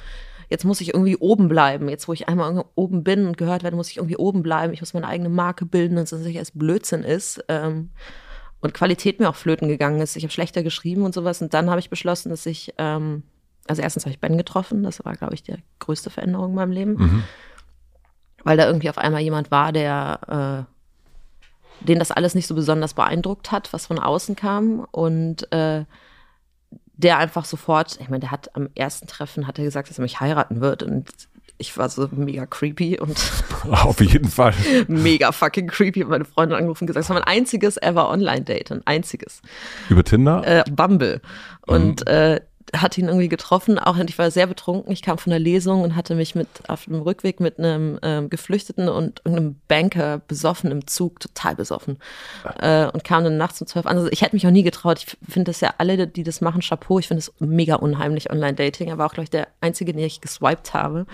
[SPEAKER 1] jetzt muss ich irgendwie oben bleiben. Jetzt, wo ich einmal oben bin und gehört werde, muss ich irgendwie oben bleiben. Ich muss meine eigene Marke bilden und es nicht erst Blödsinn ist. Ähm, und Qualität mir auch flöten gegangen ist. Ich habe schlechter geschrieben und sowas. Und dann habe ich beschlossen, dass ich, ähm, also erstens habe ich Ben getroffen. Das war, glaube ich, die größte Veränderung in meinem Leben. Mhm. Weil da irgendwie auf einmal jemand war, der, äh, den das alles nicht so besonders beeindruckt hat, was von außen kam. Und äh, der einfach sofort, ich meine, der hat am ersten Treffen hat er gesagt, dass er mich heiraten wird und ich war so mega creepy und
[SPEAKER 2] auf jeden Fall
[SPEAKER 1] mega fucking creepy. Und meine Freundin angerufen und gesagt, es war mein einziges ever Online-Date, ein einziges.
[SPEAKER 2] Über Tinder?
[SPEAKER 1] Äh, Bumble. Und mhm. äh, hatte ihn irgendwie getroffen, auch ich war sehr betrunken. Ich kam von der Lesung und hatte mich mit auf dem Rückweg mit einem ähm, Geflüchteten und irgendeinem Banker besoffen im Zug, total besoffen. Äh, und kam dann nachts um zwölf an. Also ich hätte mich auch nie getraut. Ich finde das ja alle, die das machen, Chapeau. Ich finde es mega unheimlich, Online-Dating. Er war auch, glaube ich, der Einzige, den ich geswiped habe.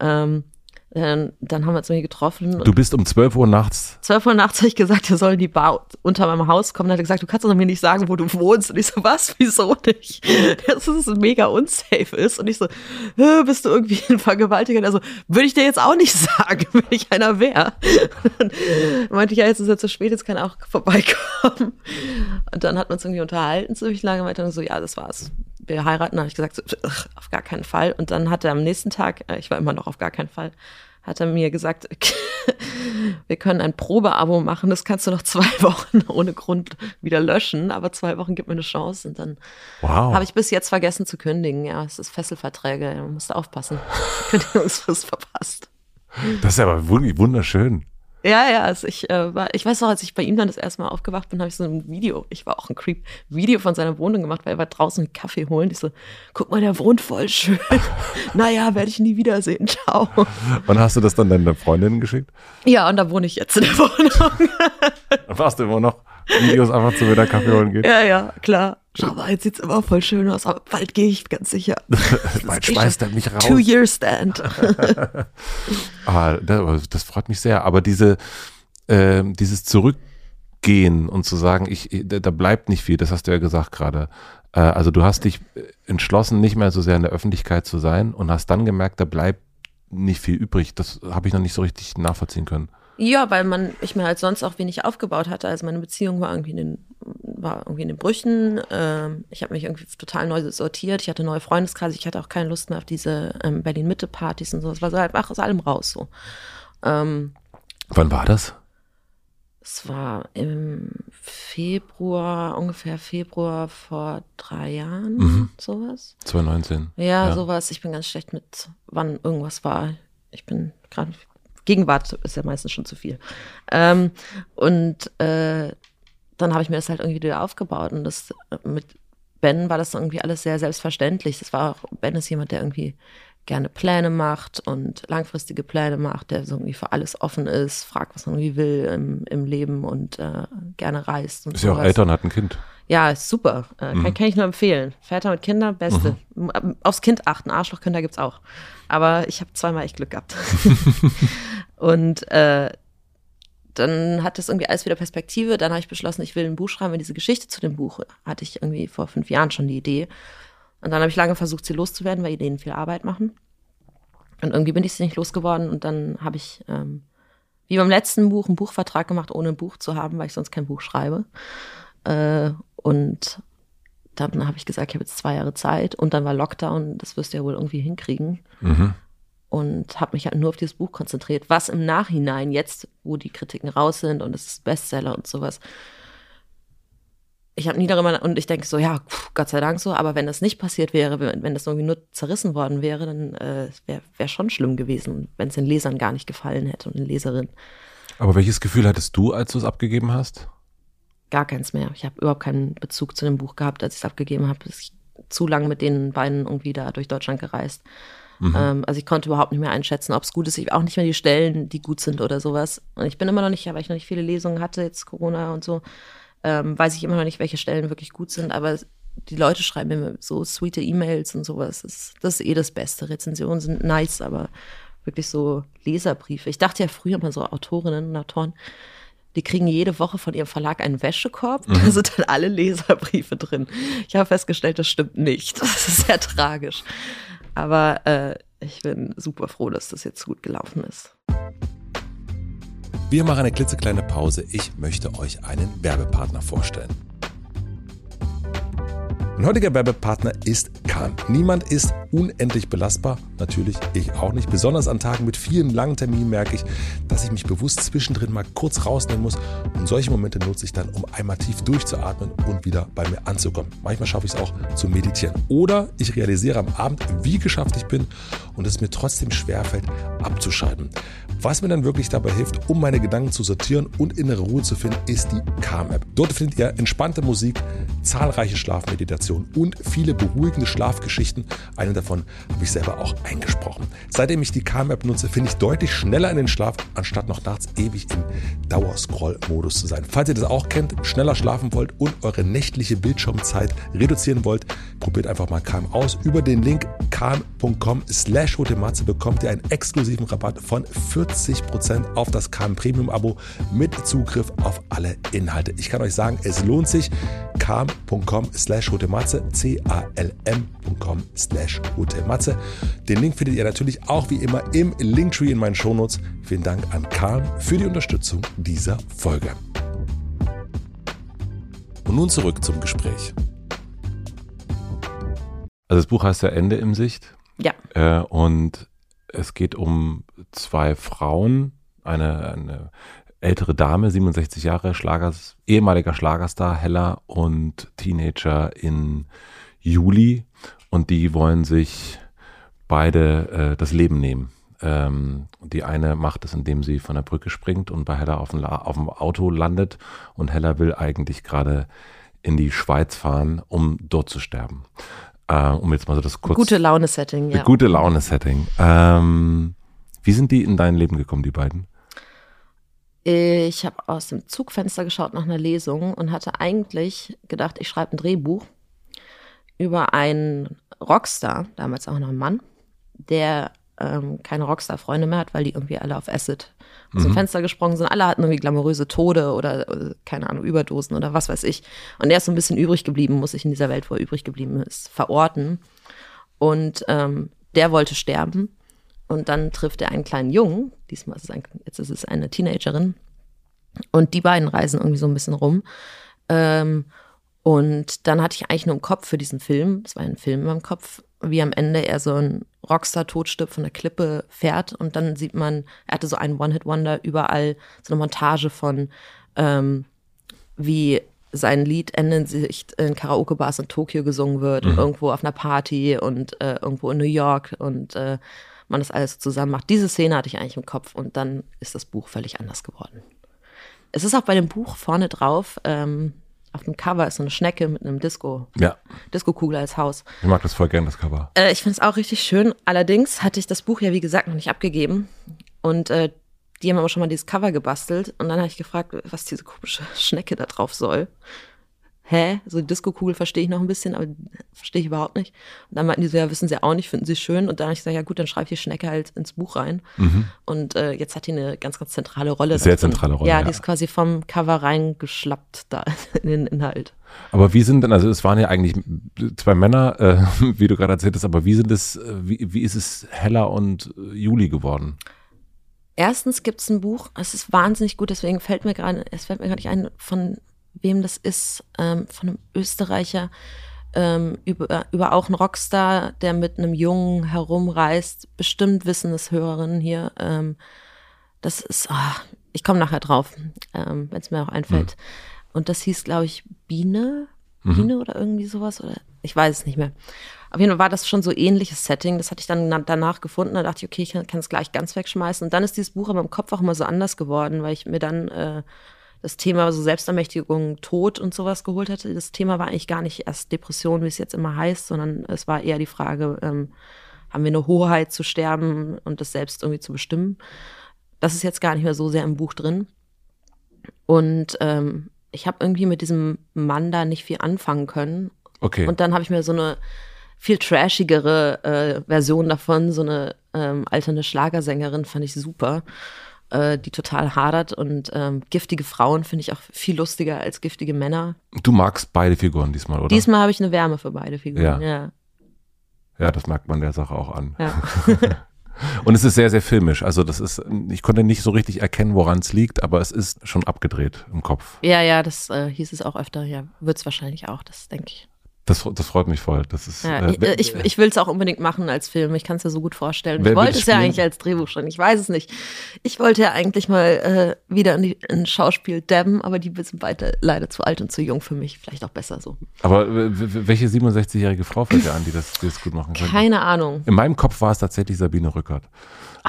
[SPEAKER 1] Ähm, dann, dann haben wir uns irgendwie getroffen.
[SPEAKER 2] Du bist um 12 Uhr nachts.
[SPEAKER 1] 12 Uhr nachts habe ich gesagt, er soll in die Bar unter meinem Haus kommen. Dann hat er gesagt, du kannst doch mir nicht sagen, wo du wohnst. Und ich so, was? Wieso nicht? Dass es mega unsafe ist. Und ich so, bist du irgendwie ein Vergewaltiger? Also, würde ich dir jetzt auch nicht sagen, wenn ich einer wäre. Dann meinte ich, ja, jetzt ist er zu spät, jetzt kann er auch vorbeikommen. Und dann hat man uns irgendwie unterhalten ziemlich lange. Und dann so, ja, das war's. Wir heiraten, habe ich gesagt, so, auf gar keinen Fall. Und dann hat er am nächsten Tag, äh, ich war immer noch auf gar keinen Fall, hat er mir gesagt, wir können ein Probeabo machen, das kannst du noch zwei Wochen ohne Grund wieder löschen, aber zwei Wochen gibt mir eine Chance und dann wow. habe ich bis jetzt vergessen zu kündigen. Ja, es ist Fesselverträge, man muss aufpassen. Kündigungsfrist verpasst.
[SPEAKER 2] Das ist aber wunderschön.
[SPEAKER 1] Ja, ja, also ich äh, war, ich weiß noch, als ich bei ihm dann das erste Mal aufgewacht bin, habe ich so ein Video, ich war auch ein Creep, Video von seiner Wohnung gemacht, weil er war draußen einen Kaffee holen. Ich so, guck mal, der wohnt voll schön. naja, werde ich nie wiedersehen. Ciao.
[SPEAKER 2] Wann hast du das dann deiner Freundin geschickt?
[SPEAKER 1] Ja, und da wohne ich jetzt in der Wohnung.
[SPEAKER 2] da warst du immer noch Videos einfach zu wieder Kaffee holen geht.
[SPEAKER 1] Ja, ja, klar. Schau mal, jetzt sieht's immer voll schön aus, aber bald gehe ich ganz sicher.
[SPEAKER 2] bald schmeißt er mich raus.
[SPEAKER 1] Two-Year-Stand.
[SPEAKER 2] ah, das, das, freut mich sehr. Aber diese, äh, dieses Zurückgehen und zu sagen, ich, da bleibt nicht viel, das hast du ja gesagt gerade. Äh, also du hast dich entschlossen, nicht mehr so sehr in der Öffentlichkeit zu sein und hast dann gemerkt, da bleibt nicht viel übrig. Das habe ich noch nicht so richtig nachvollziehen können.
[SPEAKER 1] Ja, weil man, ich mir halt sonst auch wenig aufgebaut hatte. Also meine Beziehung war irgendwie in den, war irgendwie in den Brüchen. Ähm, ich habe mich irgendwie total neu sortiert. Ich hatte neue Freundeskreise. Ich hatte auch keine Lust mehr auf diese ähm, Berlin-Mitte-Partys und so. Es war so halt einfach aus allem raus so. Ähm,
[SPEAKER 2] Wann war das?
[SPEAKER 1] Es war im Februar, ungefähr Februar vor drei Jahren, mhm. sowas.
[SPEAKER 2] 2019.
[SPEAKER 1] Ja, ja, sowas. Ich bin ganz schlecht mit, wann irgendwas war. Ich bin gerade Gegenwart ist ja meistens schon zu viel. Ähm, und äh, dann habe ich mir das halt irgendwie wieder aufgebaut und das mit Ben war das irgendwie alles sehr selbstverständlich. Das war auch, Ben ist jemand, der irgendwie gerne Pläne macht und langfristige Pläne macht, der so irgendwie für alles offen ist, fragt, was man irgendwie will im, im Leben und äh, gerne reist. Und
[SPEAKER 2] ist ja auch älter und hat ein Kind.
[SPEAKER 1] Ja, ist super. Äh, mhm. kann, kann, ich nur empfehlen. Väter mit Kindern, beste. Mhm. Aufs Kind achten, Arschlochkinder gibt's auch. Aber ich habe zweimal echt Glück gehabt. und äh, dann hat das irgendwie alles wieder Perspektive. Dann habe ich beschlossen, ich will ein Buch schreiben. Und diese Geschichte zu dem Buch hatte ich irgendwie vor fünf Jahren schon die Idee. Und dann habe ich lange versucht, sie loszuwerden, weil Ideen viel Arbeit machen. Und irgendwie bin ich sie nicht losgeworden. Und dann habe ich, ähm, wie beim letzten Buch, einen Buchvertrag gemacht, ohne ein Buch zu haben, weil ich sonst kein Buch schreibe. Äh, und dann habe ich gesagt, ich habe jetzt zwei Jahre Zeit und dann war Lockdown, das wirst du ja wohl irgendwie hinkriegen. Mhm. Und habe mich halt nur auf dieses Buch konzentriert, was im Nachhinein, jetzt, wo die Kritiken raus sind und es ist Bestseller und sowas, ich habe nie darüber und ich denke so, ja, pff, Gott sei Dank so, aber wenn das nicht passiert wäre, wenn, wenn das irgendwie nur zerrissen worden wäre, dann äh, wäre wär schon schlimm gewesen, wenn es den Lesern gar nicht gefallen hätte und den Leserinnen.
[SPEAKER 2] Aber welches Gefühl hattest du, als du es abgegeben hast?
[SPEAKER 1] Gar keins mehr. Ich habe überhaupt keinen Bezug zu dem Buch gehabt, als ich es abgegeben habe. Ich zu lang mit den beiden irgendwie da durch Deutschland gereist. Mhm. Ähm, also ich konnte überhaupt nicht mehr einschätzen, ob es gut ist. Ich auch nicht mehr die Stellen, die gut sind oder sowas. Und ich bin immer noch nicht, weil ich noch nicht viele Lesungen hatte, jetzt Corona und so, ähm, weiß ich immer noch nicht, welche Stellen wirklich gut sind, aber die Leute schreiben mir so sweete E-Mails und sowas. Das ist, das ist eh das Beste. Rezensionen sind nice, aber wirklich so Leserbriefe. Ich dachte ja früher mal so Autorinnen und Autoren, die kriegen jede Woche von ihrem Verlag einen Wäschekorb. Mhm. Da sind dann alle Leserbriefe drin. Ich habe festgestellt, das stimmt nicht. Das ist sehr tragisch. Aber äh, ich bin super froh, dass das jetzt gut gelaufen ist.
[SPEAKER 2] Wir machen eine klitzekleine Pause. Ich möchte euch einen Werbepartner vorstellen. Mein heutiger Werbepartner ist Kahn. Niemand ist unendlich belastbar, natürlich ich auch nicht. Besonders an Tagen mit vielen langen Terminen merke ich, dass ich mich bewusst zwischendrin mal kurz rausnehmen muss. Und solche Momente nutze ich dann, um einmal tief durchzuatmen und wieder bei mir anzukommen. Manchmal schaffe ich es auch zu meditieren. Oder ich realisiere am Abend, wie geschafft ich bin und es mir trotzdem schwerfällt, abzuschalten. Was mir dann wirklich dabei hilft, um meine Gedanken zu sortieren und innere Ruhe zu finden, ist die Calm-App. Dort findet ihr entspannte Musik, zahlreiche Schlafmeditationen und viele beruhigende Schlafgeschichten. Eine davon habe ich selber auch eingesprochen. Seitdem ich die Calm-App nutze, finde ich deutlich schneller in den Schlaf, anstatt noch nachts ewig im Dauerscroll-Modus zu sein. Falls ihr das auch kennt, schneller schlafen wollt und eure nächtliche Bildschirmzeit reduzieren wollt, probiert einfach mal Calm aus. Über den Link calm.com slash bekommt ihr einen exklusiven Rabatt von 40 40% auf das KM Premium Abo mit Zugriff auf alle Inhalte. Ich kann euch sagen, es lohnt sich. kam.com slash hotematze, c-a-l-m.com slash hotematze. Den Link findet ihr natürlich auch wie immer im Linktree in meinen Shownotes. Vielen Dank an Karl für die Unterstützung dieser Folge. Und nun zurück zum Gespräch. Also das Buch heißt ja Ende im Sicht.
[SPEAKER 1] Ja.
[SPEAKER 2] Äh, und es geht um zwei Frauen, eine, eine ältere Dame, 67 Jahre, Schlagers, ehemaliger Schlagerstar, Hella und Teenager in Juli. Und die wollen sich beide äh, das Leben nehmen. Ähm, die eine macht es, indem sie von der Brücke springt und bei Hella auf dem, auf dem Auto landet. Und Hella will eigentlich gerade in die Schweiz fahren, um dort zu sterben. Äh, um jetzt mal so das kurz.
[SPEAKER 1] Gute Laune-Setting, ja.
[SPEAKER 2] Gute Laune-Setting. Ähm, wie sind die in dein Leben gekommen, die beiden?
[SPEAKER 1] Ich habe aus dem Zugfenster geschaut nach einer Lesung und hatte eigentlich gedacht, ich schreibe ein Drehbuch über einen Rockstar, damals auch noch ein Mann, der ähm, keine Rockstar-Freunde mehr hat, weil die irgendwie alle auf Acid aus dem mhm. Fenster gesprungen sind. Alle hatten irgendwie glamouröse Tode oder, oder, keine Ahnung, Überdosen oder was weiß ich. Und er ist so ein bisschen übrig geblieben, muss sich in dieser Welt, wo er übrig geblieben ist, verorten. Und ähm, der wollte sterben. Und dann trifft er einen kleinen Jungen. Diesmal ist es ein, jetzt ist es eine Teenagerin. Und die beiden reisen irgendwie so ein bisschen rum. Ähm, und dann hatte ich eigentlich nur im Kopf für diesen Film, das war ein Film in meinem Kopf, wie am Ende er so ein Rockstar totstirbt von der Klippe fährt und dann sieht man, er hatte so einen One-Hit-Wonder überall, so eine Montage von, ähm, wie sein Lied Ende in Sicht in Karaoke-Bars in Tokio gesungen wird mhm. und irgendwo auf einer Party und äh, irgendwo in New York und äh, man das alles zusammen macht. Diese Szene hatte ich eigentlich im Kopf und dann ist das Buch völlig anders geworden. Es ist auch bei dem Buch vorne drauf, ähm, auf dem Cover ist so eine Schnecke mit einem Disco,
[SPEAKER 2] ja.
[SPEAKER 1] Disco-Kugel als Haus.
[SPEAKER 2] Ich mag das voll gern, das Cover.
[SPEAKER 1] Äh, ich finde es auch richtig schön. Allerdings hatte ich das Buch ja, wie gesagt, noch nicht abgegeben. Und äh, die haben aber schon mal dieses Cover gebastelt. Und dann habe ich gefragt, was diese komische Schnecke da drauf soll hä? So die Disco-Kugel verstehe ich noch ein bisschen, aber verstehe ich überhaupt nicht. Und dann meinten die so, ja, wissen sie auch nicht, finden sie schön. Und dann habe ich gesagt, ja gut, dann schreibe ich die Schnecke halt ins Buch rein. Mhm. Und äh, jetzt hat die eine ganz, ganz zentrale Rolle.
[SPEAKER 2] Sehr zentrale Rolle.
[SPEAKER 1] Ja, ja, die ist quasi vom Cover reingeschlappt da in den Inhalt.
[SPEAKER 2] Aber wie sind denn, also es waren ja eigentlich zwei Männer, äh, wie du gerade erzählt hast, aber wie sind es, wie, wie ist es Hella und äh, Juli geworden?
[SPEAKER 1] Erstens gibt es ein Buch, es ist wahnsinnig gut, deswegen fällt mir gerade, es fällt mir gerade nicht ein, von wem das ist, ähm, von einem Österreicher, ähm, über, über auch einen Rockstar, der mit einem Jungen herumreist. Bestimmt wissen es Hörerinnen hier. Ähm, das ist, oh, ich komme nachher drauf, ähm, wenn es mir auch einfällt. Mhm. Und das hieß, glaube ich, Biene, Biene mhm. oder irgendwie sowas. Oder ich weiß es nicht mehr. Auf jeden Fall war das schon so ähnliches Setting. Das hatte ich dann danach gefunden. Da dachte ich, okay, ich kann es gleich ganz wegschmeißen. Und dann ist dieses Buch in meinem Kopf auch immer so anders geworden, weil ich mir dann äh, das Thema so Selbstermächtigung, Tod und sowas geholt hatte. Das Thema war eigentlich gar nicht erst Depression, wie es jetzt immer heißt, sondern es war eher die Frage, ähm, haben wir eine Hoheit zu sterben und das selbst irgendwie zu bestimmen. Das ist jetzt gar nicht mehr so sehr im Buch drin. Und ähm, ich habe irgendwie mit diesem Mann da nicht viel anfangen können.
[SPEAKER 2] Okay.
[SPEAKER 1] Und dann habe ich mir so eine viel trashigere äh, Version davon, so eine ähm, alternde Schlagersängerin, fand ich super, äh, die total hadert und ähm, giftige Frauen finde ich auch viel lustiger als giftige Männer.
[SPEAKER 2] Du magst beide Figuren diesmal, oder?
[SPEAKER 1] Diesmal habe ich eine Wärme für beide Figuren, ja. ja.
[SPEAKER 2] Ja, das merkt man der Sache auch an. Ja. Und es ist sehr, sehr filmisch. Also das ist, ich konnte nicht so richtig erkennen, woran es liegt, aber es ist schon abgedreht im Kopf.
[SPEAKER 1] Ja, ja, das äh, hieß es auch öfter. Ja, wird es wahrscheinlich auch, das denke ich.
[SPEAKER 2] Das, das freut mich voll. Das ist,
[SPEAKER 1] ja, äh, ich ich will es auch unbedingt machen als Film. Ich kann es ja so gut vorstellen. Ich wollte es ja eigentlich als Drehbuch schon. Ich weiß es nicht. Ich wollte ja eigentlich mal äh, wieder in, die, in Schauspiel dabben, aber die sind beide leider zu alt und zu jung für mich. Vielleicht auch besser so.
[SPEAKER 2] Aber welche 67-jährige Frau fällt dir an, die das, die das gut machen kann?
[SPEAKER 1] Keine Ahnung.
[SPEAKER 2] In meinem Kopf war es tatsächlich Sabine Rückert.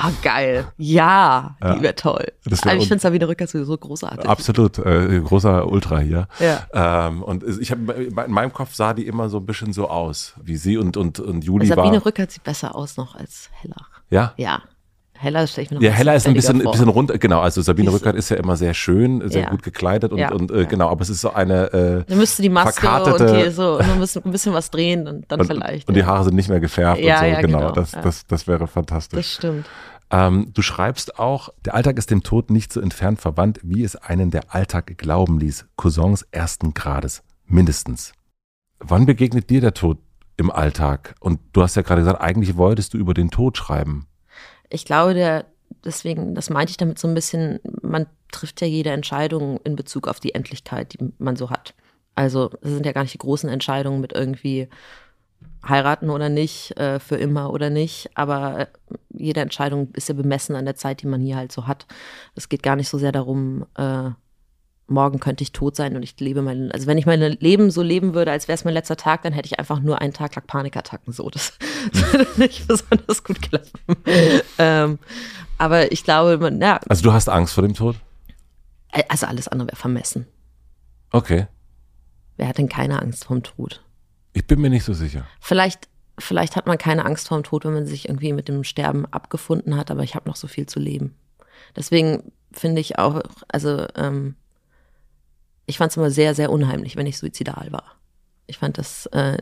[SPEAKER 1] Ah, geil. Ja, ja. die wäre toll. Wär also ich finde Sabine Rücker sowieso großartig.
[SPEAKER 2] Absolut, äh, großer Ultra hier. Ja. Ähm, und ich habe in meinem Kopf sah die immer so ein bisschen so aus, wie sie und, und, und Juli
[SPEAKER 1] Sabine
[SPEAKER 2] war.
[SPEAKER 1] Sabine Rückert sieht besser aus noch als Heller.
[SPEAKER 2] Ja?
[SPEAKER 1] Ja. Heller
[SPEAKER 2] stelle ich mir noch Ja, Heller ist ein bisschen, ein bisschen runter, genau. Also Sabine Rückert ist ja immer sehr schön, sehr ja. gut gekleidet und, ja. und äh, genau, aber es ist so eine. Äh,
[SPEAKER 1] Dann müsste die Maske und die so und ein bisschen was drehen und dann
[SPEAKER 2] und,
[SPEAKER 1] vielleicht.
[SPEAKER 2] Und die Haare sind nicht mehr gefärbt ja, und so, ja, genau. genau. Das, das, das wäre fantastisch.
[SPEAKER 1] Das stimmt.
[SPEAKER 2] Ähm, du schreibst auch, der Alltag ist dem Tod nicht so entfernt verwandt, wie es einen der Alltag glauben ließ. Cousins ersten Grades, mindestens. Wann begegnet dir der Tod im Alltag? Und du hast ja gerade gesagt, eigentlich wolltest du über den Tod schreiben.
[SPEAKER 1] Ich glaube, der, deswegen, das meinte ich damit so ein bisschen, man trifft ja jede Entscheidung in Bezug auf die Endlichkeit, die man so hat. Also, es sind ja gar nicht die großen Entscheidungen mit irgendwie heiraten oder nicht, äh, für immer oder nicht. Aber jede Entscheidung ist ja bemessen an der Zeit, die man hier halt so hat. Es geht gar nicht so sehr darum, äh, morgen könnte ich tot sein und ich lebe mein, also wenn ich mein Leben so leben würde, als wäre es mein letzter Tag, dann hätte ich einfach nur einen Tag lang Panikattacken. So, das, das würde nicht besonders gut klappen. ähm, aber ich glaube, man, ja.
[SPEAKER 2] Also du hast Angst vor dem Tod?
[SPEAKER 1] Also alles andere wäre vermessen.
[SPEAKER 2] Okay.
[SPEAKER 1] Wer hat denn keine Angst vom Tod?
[SPEAKER 2] Ich bin mir nicht so sicher.
[SPEAKER 1] Vielleicht, vielleicht hat man keine Angst vor dem Tod, wenn man sich irgendwie mit dem Sterben abgefunden hat, aber ich habe noch so viel zu leben. Deswegen finde ich auch, also ähm, ich fand es immer sehr, sehr unheimlich, wenn ich suizidal war. Ich fand das, äh,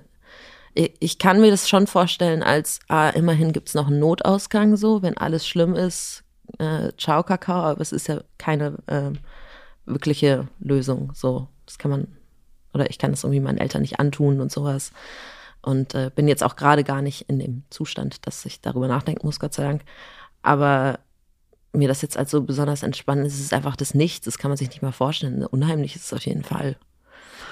[SPEAKER 1] ich, kann mir das schon vorstellen, als ah, immerhin gibt es noch einen Notausgang so, wenn alles schlimm ist, äh, ciao Kakao, aber es ist ja keine äh, wirkliche Lösung. So, das kann man oder ich kann das irgendwie meinen Eltern nicht antun und sowas. Und äh, bin jetzt auch gerade gar nicht in dem Zustand, dass ich darüber nachdenken muss, Gott sei Dank. Aber mir das jetzt als so besonders entspannend ist, es ist einfach das Nichts, das kann man sich nicht mal vorstellen. Unheimlich ist es auf jeden Fall.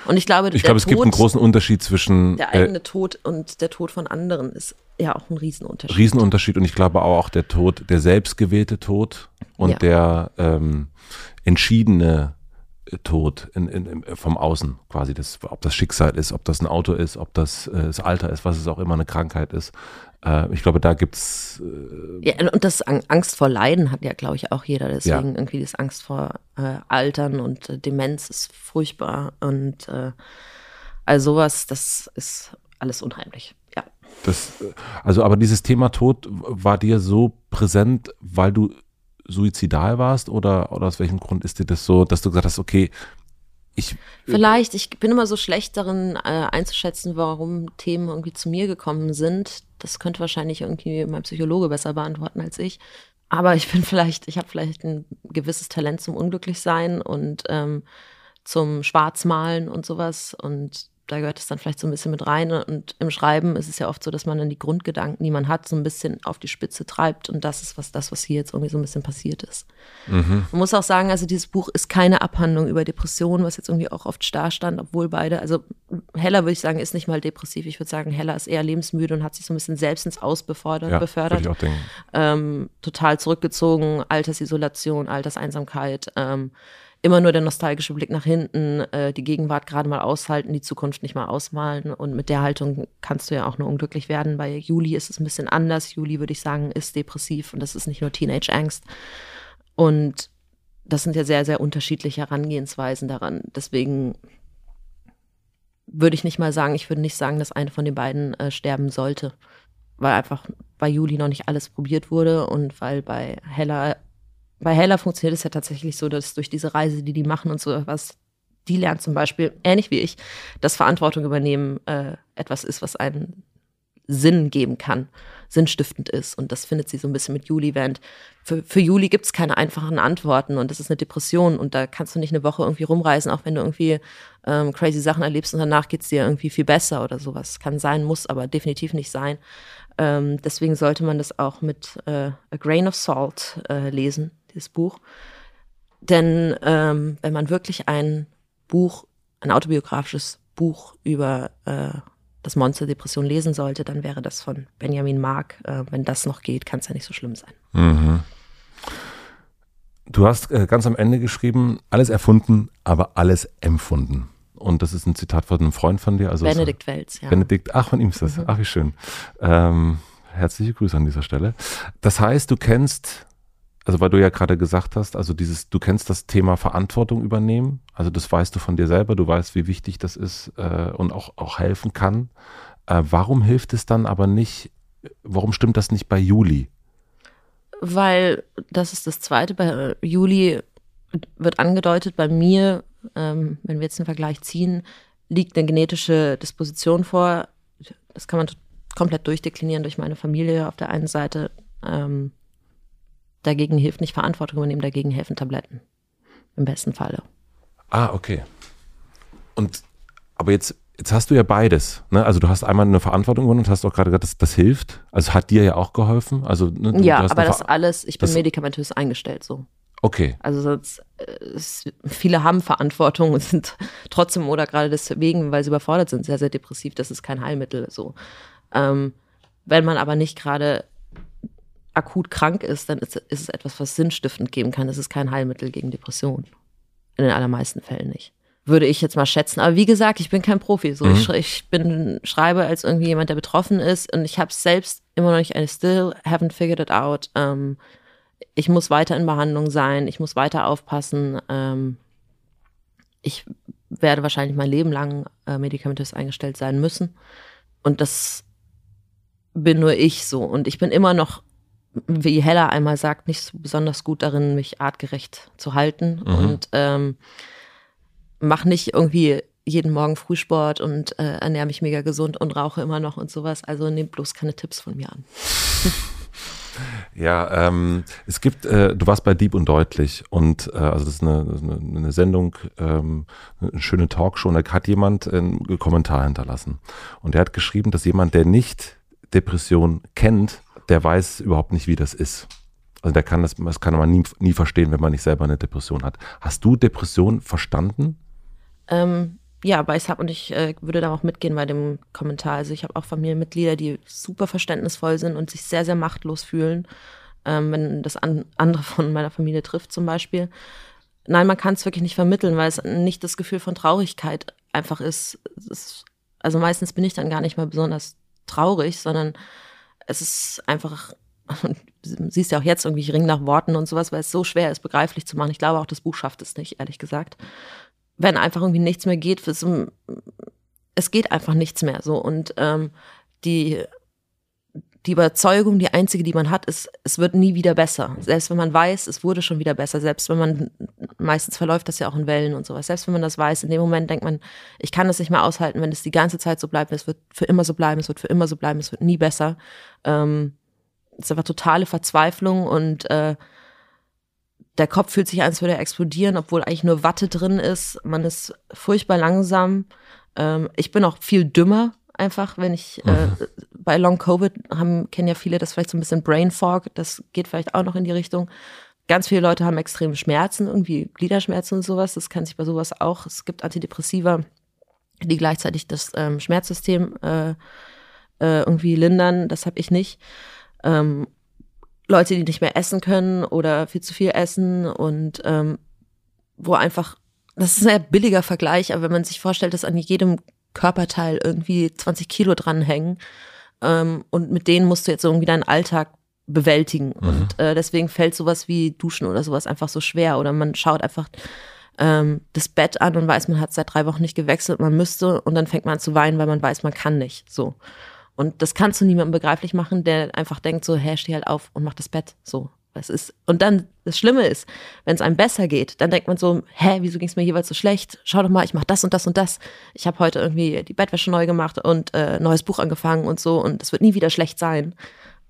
[SPEAKER 1] Und ich glaube,
[SPEAKER 2] ich glaube, es gibt einen großen Unterschied zwischen
[SPEAKER 1] der eigene äh, Tod und der Tod von anderen ist ja auch ein Riesenunterschied.
[SPEAKER 2] Riesenunterschied und ich glaube auch der Tod, der selbstgewählte Tod und ja. der ähm, entschiedene Tod in, in, vom Außen quasi, das, ob das Schicksal ist, ob das ein Auto ist, ob das äh, das Alter ist, was es auch immer eine Krankheit ist. Äh, ich glaube, da gibt's
[SPEAKER 1] äh, ja und das Angst vor Leiden hat ja, glaube ich, auch jeder. Deswegen ja. irgendwie das Angst vor äh, Altern und äh, Demenz ist furchtbar und äh, all sowas, das ist alles unheimlich. Ja.
[SPEAKER 2] Das, also, aber dieses Thema Tod war dir so präsent, weil du suizidal warst oder, oder aus welchem Grund ist dir das so, dass du gesagt hast, okay, ich.
[SPEAKER 1] Vielleicht, ich bin immer so schlecht darin äh, einzuschätzen, warum Themen irgendwie zu mir gekommen sind. Das könnte wahrscheinlich irgendwie mein Psychologe besser beantworten als ich. Aber ich bin vielleicht, ich habe vielleicht ein gewisses Talent zum Unglücklichsein und ähm, zum Schwarzmalen und sowas. Und da gehört es dann vielleicht so ein bisschen mit rein. Und im Schreiben ist es ja oft so, dass man dann die Grundgedanken, die man hat, so ein bisschen auf die Spitze treibt. Und das ist was, das, was hier jetzt irgendwie so ein bisschen passiert ist. Mhm. Man muss auch sagen, also dieses Buch ist keine Abhandlung über Depressionen, was jetzt irgendwie auch oft starr stand, obwohl beide, also Heller würde ich sagen, ist nicht mal depressiv. Ich würde sagen, Heller ist eher lebensmüde und hat sich so ein bisschen selbst ins Aus befördert. Ja, befördert. Ich auch denken. Ähm, total zurückgezogen, Altersisolation, Alterseinsamkeit. Ähm, immer nur der nostalgische Blick nach hinten, äh, die Gegenwart gerade mal aushalten, die Zukunft nicht mal ausmalen. Und mit der Haltung kannst du ja auch nur unglücklich werden. Bei Juli ist es ein bisschen anders. Juli, würde ich sagen, ist depressiv und das ist nicht nur Teenage-Angst. Und das sind ja sehr, sehr unterschiedliche Herangehensweisen daran. Deswegen würde ich nicht mal sagen, ich würde nicht sagen, dass eine von den beiden äh, sterben sollte. Weil einfach bei Juli noch nicht alles probiert wurde und weil bei Hella bei Hella funktioniert es ja tatsächlich so, dass durch diese Reise, die die machen und so was, die lernt zum Beispiel, ähnlich wie ich, dass Verantwortung übernehmen äh, etwas ist, was einen Sinn geben kann, sinnstiftend ist. Und das findet sie so ein bisschen mit Juli, während für, für Juli gibt es keine einfachen Antworten und das ist eine Depression und da kannst du nicht eine Woche irgendwie rumreisen, auch wenn du irgendwie ähm, crazy Sachen erlebst und danach geht es dir irgendwie viel besser oder sowas. Kann sein, muss aber definitiv nicht sein. Ähm, deswegen sollte man das auch mit äh, a grain of salt äh, lesen, dieses Buch. Denn ähm, wenn man wirklich ein Buch, ein autobiografisches Buch über äh, das Monster Depression lesen sollte, dann wäre das von Benjamin Mark. Äh, wenn das noch geht, kann es ja nicht so schlimm sein. Mhm.
[SPEAKER 2] Du hast äh, ganz am Ende geschrieben, alles erfunden, aber alles empfunden. Und das ist ein Zitat von einem Freund von dir. Also
[SPEAKER 1] Benedikt so, Welz,
[SPEAKER 2] ja. Benedikt, ach, von ihm ist das. Mhm. Ach, wie schön. Ähm, herzliche Grüße an dieser Stelle. Das heißt, du kennst also weil du ja gerade gesagt hast, also dieses, du kennst das Thema Verantwortung übernehmen, also das weißt du von dir selber, du weißt, wie wichtig das ist äh, und auch, auch helfen kann. Äh, warum hilft es dann aber nicht, warum stimmt das nicht bei Juli?
[SPEAKER 1] Weil, das ist das Zweite, bei äh, Juli wird angedeutet, bei mir, ähm, wenn wir jetzt einen Vergleich ziehen, liegt eine genetische Disposition vor. Das kann man komplett durchdeklinieren durch meine Familie auf der einen Seite. Ähm, Dagegen hilft nicht Verantwortung übernehmen, dagegen helfen Tabletten. Im besten Falle.
[SPEAKER 2] Ah, okay. Und aber jetzt, jetzt hast du ja beides. Ne? Also du hast einmal eine Verantwortung und hast auch gerade gesagt, das, das hilft. Also hat dir ja auch geholfen. Also,
[SPEAKER 1] ne, ja, aber das alles, ich bin medikamentös eingestellt so.
[SPEAKER 2] Okay.
[SPEAKER 1] Also sonst, es, viele haben Verantwortung und sind trotzdem oder gerade deswegen, weil sie überfordert sind, sehr, sehr depressiv. Das ist kein Heilmittel so. Ähm, wenn man aber nicht gerade akut krank ist, dann ist, ist es etwas, was sinnstiftend geben kann. Es ist kein Heilmittel gegen Depressionen. In den allermeisten Fällen nicht. Würde ich jetzt mal schätzen. Aber wie gesagt, ich bin kein Profi. So, mhm. ich, ich, bin, schreibe als irgendwie jemand, der betroffen ist und ich habe es selbst immer noch nicht, I still haven't figured it out. Ähm, ich muss weiter in Behandlung sein, ich muss weiter aufpassen. Ähm, ich werde wahrscheinlich mein Leben lang äh, medikamentös eingestellt sein müssen. Und das bin nur ich so. Und ich bin immer noch wie Hella einmal sagt, nicht so besonders gut darin, mich artgerecht zu halten mhm. und ähm, mach nicht irgendwie jeden Morgen Frühsport und äh, ernähre mich mega gesund und rauche immer noch und sowas. Also nehmt bloß keine Tipps von mir an.
[SPEAKER 2] Ja, ähm, es gibt, äh, du warst bei Dieb und Deutlich und äh, also das ist eine, eine, eine Sendung, ähm, eine schöne Talkshow und da hat jemand einen Kommentar hinterlassen und der hat geschrieben, dass jemand, der nicht Depression kennt, der weiß überhaupt nicht, wie das ist. Also der kann das, das kann man nie, nie verstehen, wenn man nicht selber eine Depression hat. Hast du Depression verstanden?
[SPEAKER 1] Ähm, ja, aber ich habe und ich äh, würde da auch mitgehen bei dem Kommentar. Also ich habe auch Familienmitglieder, die super verständnisvoll sind und sich sehr, sehr machtlos fühlen, ähm, wenn das an, andere von meiner Familie trifft zum Beispiel. Nein, man kann es wirklich nicht vermitteln, weil es nicht das Gefühl von Traurigkeit einfach ist. ist. Also meistens bin ich dann gar nicht mal besonders traurig, sondern es ist einfach, siehst ja auch jetzt irgendwie, ich ringe nach Worten und sowas, weil es so schwer ist, begreiflich zu machen. Ich glaube auch, das Buch schafft es nicht, ehrlich gesagt. Wenn einfach irgendwie nichts mehr geht, es, es geht einfach nichts mehr so. Und ähm, die die Überzeugung, die einzige, die man hat, ist, es wird nie wieder besser. Selbst wenn man weiß, es wurde schon wieder besser, selbst wenn man, meistens verläuft das ja auch in Wellen und sowas, selbst wenn man das weiß, in dem Moment denkt man, ich kann das nicht mehr aushalten, wenn es die ganze Zeit so bleibt, es wird für immer so bleiben, es wird für immer so bleiben, es wird nie besser. Ähm, es ist einfach totale Verzweiflung und äh, der Kopf fühlt sich an, als würde er explodieren, obwohl eigentlich nur Watte drin ist. Man ist furchtbar langsam. Ähm, ich bin auch viel dümmer einfach, wenn ich äh, mhm. bei Long Covid haben, kennen ja viele das vielleicht so ein bisschen Brain Fog, das geht vielleicht auch noch in die Richtung. Ganz viele Leute haben extreme Schmerzen, irgendwie Gliederschmerzen und sowas. Das kann sich bei sowas auch. Es gibt Antidepressiva, die gleichzeitig das ähm, Schmerzsystem äh, äh, irgendwie lindern. Das habe ich nicht. Ähm, Leute, die nicht mehr essen können oder viel zu viel essen und ähm, wo einfach, das ist ein billiger Vergleich, aber wenn man sich vorstellt, dass an jedem Körperteil irgendwie 20 Kilo dranhängen ähm, und mit denen musst du jetzt irgendwie deinen Alltag bewältigen. Mhm. Und äh, deswegen fällt sowas wie Duschen oder sowas einfach so schwer. Oder man schaut einfach ähm, das Bett an und weiß, man hat seit drei Wochen nicht gewechselt, man müsste und dann fängt man an zu weinen, weil man weiß, man kann nicht. So. Und das kannst du niemandem begreiflich machen, der einfach denkt so, hä, steh halt auf und mach das Bett. So. Es ist, und dann, das Schlimme ist, wenn es einem besser geht, dann denkt man so, hä, wieso ging es mir jeweils so schlecht? Schau doch mal, ich mache das und das und das. Ich habe heute irgendwie die Bettwäsche neu gemacht und äh, neues Buch angefangen und so und es wird nie wieder schlecht sein.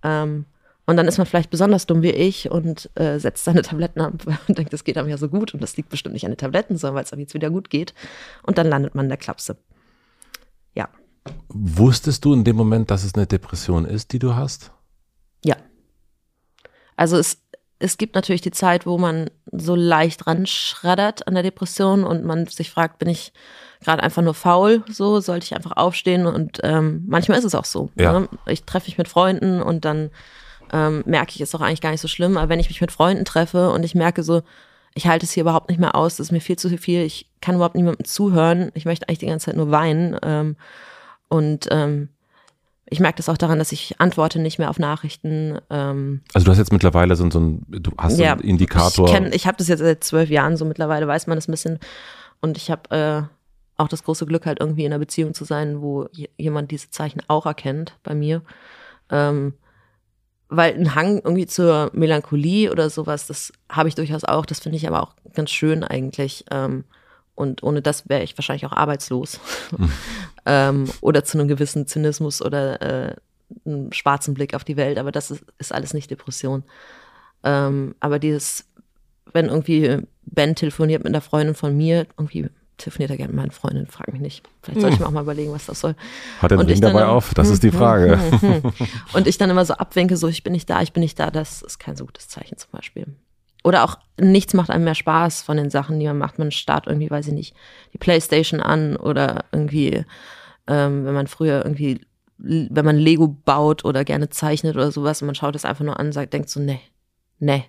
[SPEAKER 1] Ähm, und dann ist man vielleicht besonders dumm wie ich und äh, setzt seine Tabletten ab und denkt, das geht einem ja so gut und das liegt bestimmt nicht an den Tabletten, sondern weil es einem jetzt wieder gut geht. Und dann landet man in der Klapse. Ja.
[SPEAKER 2] Wusstest du in dem Moment, dass es eine Depression ist, die du hast?
[SPEAKER 1] Ja. Also es, es gibt natürlich die Zeit, wo man so leicht ranschreddert an der Depression und man sich fragt, bin ich gerade einfach nur faul, so sollte ich einfach aufstehen und ähm, manchmal ist es auch so. Ja. Ne? Ich treffe mich mit Freunden und dann ähm, merke ich, ist doch eigentlich gar nicht so schlimm. Aber wenn ich mich mit Freunden treffe und ich merke so, ich halte es hier überhaupt nicht mehr aus, das ist mir viel zu viel, ich kann überhaupt niemandem zuhören, ich möchte eigentlich die ganze Zeit nur weinen. Ähm, und ähm, ich merke das auch daran, dass ich antworte nicht mehr auf Nachrichten. Ähm,
[SPEAKER 2] also du hast jetzt mittlerweile so, so ein, du hast ja, einen Indikator.
[SPEAKER 1] Ich, kenn, ich habe das jetzt seit zwölf Jahren, so mittlerweile weiß man das ein bisschen. Und ich habe äh, auch das große Glück, halt irgendwie in einer Beziehung zu sein, wo jemand diese Zeichen auch erkennt bei mir. Ähm, weil ein Hang irgendwie zur Melancholie oder sowas, das habe ich durchaus auch. Das finde ich aber auch ganz schön eigentlich. Ähm, und ohne das wäre ich wahrscheinlich auch arbeitslos. Mhm. ähm, oder zu einem gewissen Zynismus oder äh, einem schwarzen Blick auf die Welt. Aber das ist, ist alles nicht Depression. Ähm, aber dieses, wenn irgendwie Ben telefoniert mit einer Freundin von mir, irgendwie telefoniert er gerne mit meinen Freundinnen, frag mich nicht. Vielleicht sollte ich mir auch mal überlegen, was das soll.
[SPEAKER 2] Hat er den Ring dabei auf? Das ist die hm, hm, Frage.
[SPEAKER 1] Hm, und ich dann immer so abwinke, so ich bin nicht da, ich bin nicht da, das ist kein so gutes Zeichen zum Beispiel. Oder auch nichts macht einem mehr Spaß von den Sachen, die man macht. Man startet irgendwie, weiß ich nicht, die Playstation an oder irgendwie, ähm, wenn man früher irgendwie, wenn man Lego baut oder gerne zeichnet oder sowas und man schaut es einfach nur an und sagt, denkt so, nee, nee.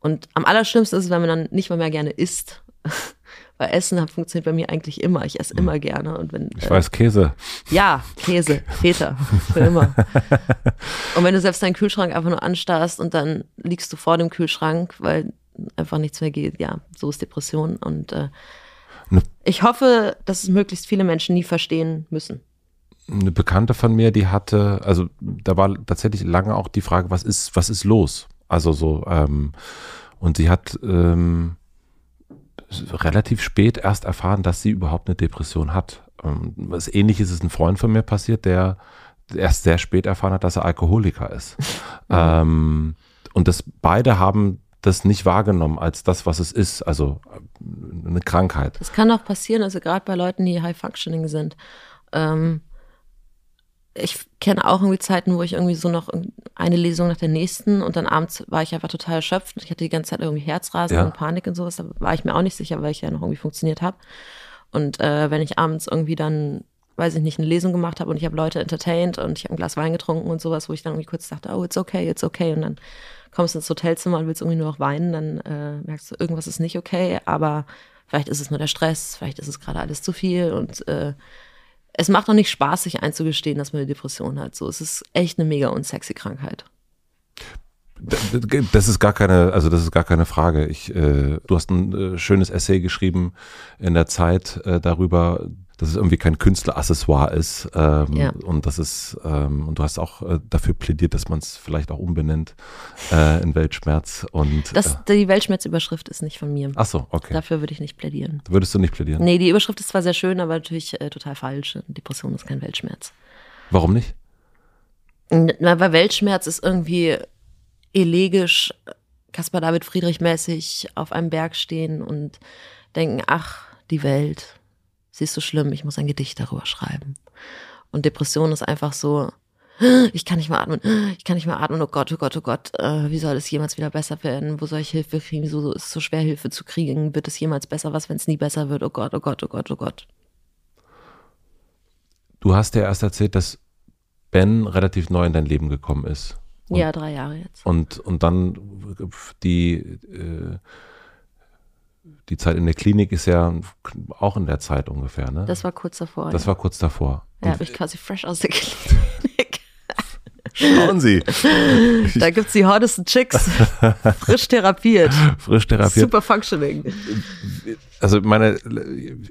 [SPEAKER 1] Und am allerschlimmsten ist es, wenn man dann nicht mal mehr gerne isst weil Essen funktioniert bei mir eigentlich immer. Ich esse immer gerne. Und wenn,
[SPEAKER 2] ich äh, weiß, Käse.
[SPEAKER 1] Ja, Käse, Feta, für immer. und wenn du selbst deinen Kühlschrank einfach nur anstarrst und dann liegst du vor dem Kühlschrank, weil einfach nichts mehr geht, ja, so ist Depression. Und äh, ne. ich hoffe, dass es möglichst viele Menschen nie verstehen müssen.
[SPEAKER 2] Eine Bekannte von mir, die hatte, also da war tatsächlich lange auch die Frage, was ist, was ist los? Also so, ähm, und sie hat ähm, relativ spät erst erfahren, dass sie überhaupt eine Depression hat. Ähm, was ähnliches ist ein Freund von mir passiert, der erst sehr spät erfahren hat, dass er Alkoholiker ist. ähm, und das beide haben das nicht wahrgenommen als das, was es ist, also äh, eine Krankheit.
[SPEAKER 1] Das kann auch passieren, also gerade bei Leuten, die High Functioning sind. Ähm, ich kenne auch irgendwie Zeiten, wo ich irgendwie so noch eine Lesung nach der nächsten und dann abends war ich einfach total erschöpft. Ich hatte die ganze Zeit irgendwie Herzrasen ja. und Panik und sowas. Da war ich mir auch nicht sicher, weil ich ja noch irgendwie funktioniert habe. Und äh, wenn ich abends irgendwie dann, weiß ich nicht, eine Lesung gemacht habe und ich habe Leute entertained und ich habe ein Glas Wein getrunken und sowas, wo ich dann irgendwie kurz dachte, oh, it's okay, it's okay. Und dann kommst du ins Hotelzimmer und willst irgendwie nur noch weinen, dann äh, merkst du, irgendwas ist nicht okay, aber vielleicht ist es nur der Stress, vielleicht ist es gerade alles zu viel und äh, es macht auch nicht Spaß, sich einzugestehen, dass man eine Depression hat. So, es ist echt eine mega unsexy Krankheit.
[SPEAKER 2] Das ist gar keine, also das ist gar keine Frage. Ich, äh, du hast ein äh, schönes Essay geschrieben in der Zeit äh, darüber, dass es irgendwie kein Künstleraccessoire ist. Ähm, ja. Und das ist, ähm, und du hast auch äh, dafür plädiert, dass man es vielleicht auch umbenennt äh, in Weltschmerz. Und,
[SPEAKER 1] das, äh, die Weltschmerzüberschrift ist nicht von mir.
[SPEAKER 2] Ach so, okay.
[SPEAKER 1] Dafür würde ich nicht plädieren.
[SPEAKER 2] Würdest du nicht plädieren?
[SPEAKER 1] Nee, die Überschrift ist zwar sehr schön, aber natürlich äh, total falsch. Depression ist kein Weltschmerz.
[SPEAKER 2] Warum nicht?
[SPEAKER 1] Na, weil Weltschmerz ist irgendwie elegisch, Caspar David Friedrich mäßig auf einem Berg stehen und denken, ach, die Welt, sie ist so schlimm, ich muss ein Gedicht darüber schreiben. Und Depression ist einfach so, ich kann nicht mehr atmen, ich kann nicht mehr atmen, oh Gott, oh Gott, oh Gott, äh, wie soll es jemals wieder besser werden? Wo soll ich Hilfe kriegen? Wieso ist es so schwer, Hilfe zu kriegen? Wird es jemals besser? Was, wenn es nie besser wird? Oh Gott, oh Gott, oh Gott, oh Gott.
[SPEAKER 2] Du hast ja erst erzählt, dass Ben relativ neu in dein Leben gekommen ist.
[SPEAKER 1] Und, ja, drei Jahre jetzt.
[SPEAKER 2] Und, und dann die, äh, die Zeit in der Klinik ist ja auch in der Zeit ungefähr, ne?
[SPEAKER 1] Das war kurz davor.
[SPEAKER 2] Das
[SPEAKER 1] ja.
[SPEAKER 2] war kurz davor.
[SPEAKER 1] Ja, habe ich quasi fresh aus der Klinik.
[SPEAKER 2] Schauen Sie.
[SPEAKER 1] da gibt es die hottesten Chicks. Frisch therapiert.
[SPEAKER 2] Frisch therapiert.
[SPEAKER 1] Super functioning.
[SPEAKER 2] Also meine,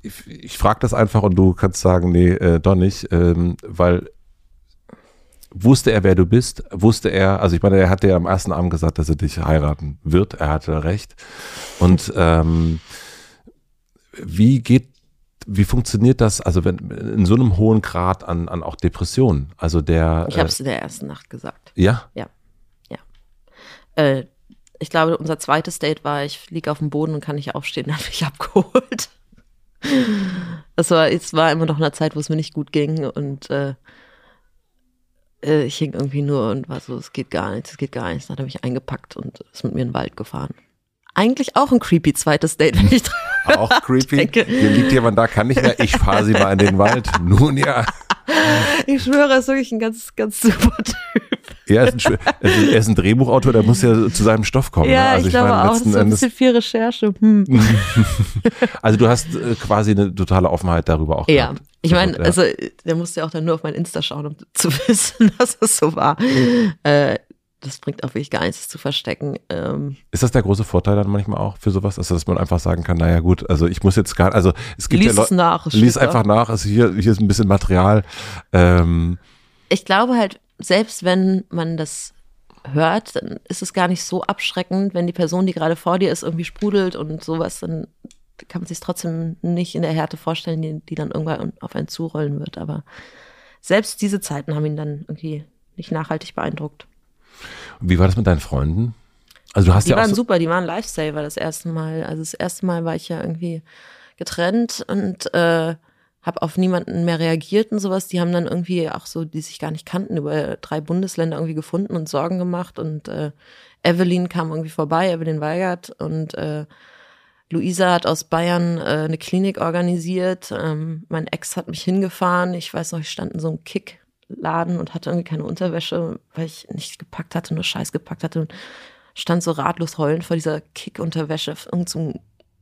[SPEAKER 2] ich, ich frage das einfach und du kannst sagen, nee, äh, doch nicht, ähm, weil wusste er, wer du bist? Wusste er, also ich meine, er hatte ja am ersten Abend gesagt, dass er dich heiraten wird. Er hatte recht. Und ähm, wie geht, wie funktioniert das, also wenn in so einem hohen Grad an, an auch Depressionen? Also der.
[SPEAKER 1] Ich habe es in der ersten Nacht gesagt.
[SPEAKER 2] Ja?
[SPEAKER 1] Ja. Ja. Äh, ich glaube, unser zweites Date war, ich liege auf dem Boden und kann nicht aufstehen, dann habe ich abgeholt. Es war, es war immer noch eine Zeit, wo es mir nicht gut ging und äh, äh, ich hing irgendwie nur und war so, es geht gar nichts, es geht gar nichts. Dann habe ich eingepackt und ist mit mir in den Wald gefahren. Eigentlich auch ein creepy zweites Date, wenn ich
[SPEAKER 2] Auch creepy.
[SPEAKER 1] denke.
[SPEAKER 2] Hier liegt jemand da, kann nicht mehr. Ich fahre sie mal in den Wald. Nun ja.
[SPEAKER 1] Ich schwöre, er ist wirklich ein ganz, ganz super Typ.
[SPEAKER 2] Er ist, ein, er ist- ein Drehbuchautor, der muss ja zu seinem Stoff kommen.
[SPEAKER 1] Ja,
[SPEAKER 2] ne? Also
[SPEAKER 1] ich, glaube
[SPEAKER 2] meine,
[SPEAKER 1] auch, das ist so ein bisschen viel Recherche. Hm.
[SPEAKER 2] also du hast äh, quasi eine totale Offenheit darüber auch
[SPEAKER 1] Ja,
[SPEAKER 2] gehabt.
[SPEAKER 1] Ich meine,
[SPEAKER 2] Ja.
[SPEAKER 1] also der musste ja auch dann nur auf mein Insta schauen, um zu wissen, dass es so war. Äh, das bringt auch wirklich gar nichts zu verstecken. Ähm,
[SPEAKER 2] Ist das der große Vorteil dann manchmal auch für sowas? Also, dass man einfach sagen kann, naja gut, also ich muss jetzt gar, also es gibt
[SPEAKER 1] lies
[SPEAKER 2] ja
[SPEAKER 1] es
[SPEAKER 2] Leute,
[SPEAKER 1] nach. es
[SPEAKER 2] lies einfach nach, also hier, hier ist ein bisschen Material. Ähm,
[SPEAKER 1] Ich glaube halt, selbst wenn man das hört, dann ist es gar nicht so abschreckend, wenn die Person, die gerade vor dir ist, irgendwie sprudelt und sowas, dann kann man sich trotzdem nicht in der Härte vorstellen, die, die dann irgendwann auf einen zurollen wird. Aber selbst diese Zeiten haben ihn dann irgendwie nicht nachhaltig beeindruckt.
[SPEAKER 2] wie war das mit deinen Freunden? Also du hast
[SPEAKER 1] Die
[SPEAKER 2] ja
[SPEAKER 1] waren
[SPEAKER 2] so,
[SPEAKER 1] super, die waren Lifesaver das erste Mal. Also das erste Mal war ich ja irgendwie getrennt und äh, habe auf niemanden mehr reagiert und sowas. Die haben dann irgendwie auch so, die sich gar nicht kannten, über drei Bundesländer irgendwie gefunden und Sorgen gemacht. Und äh, Evelyn kam irgendwie vorbei, Evelyn Weigert und äh, Luisa hat aus Bayern äh, eine Klinik organisiert. Ähm, mein Ex hat mich hingefahren. Ich weiß noch, ich stand in so einem Kickladen und hatte irgendwie keine Unterwäsche, weil ich nicht gepackt hatte, nur Scheiß gepackt hatte. Und stand so ratlos heulend vor dieser Kick-Unterwäsche auf irgendeinem so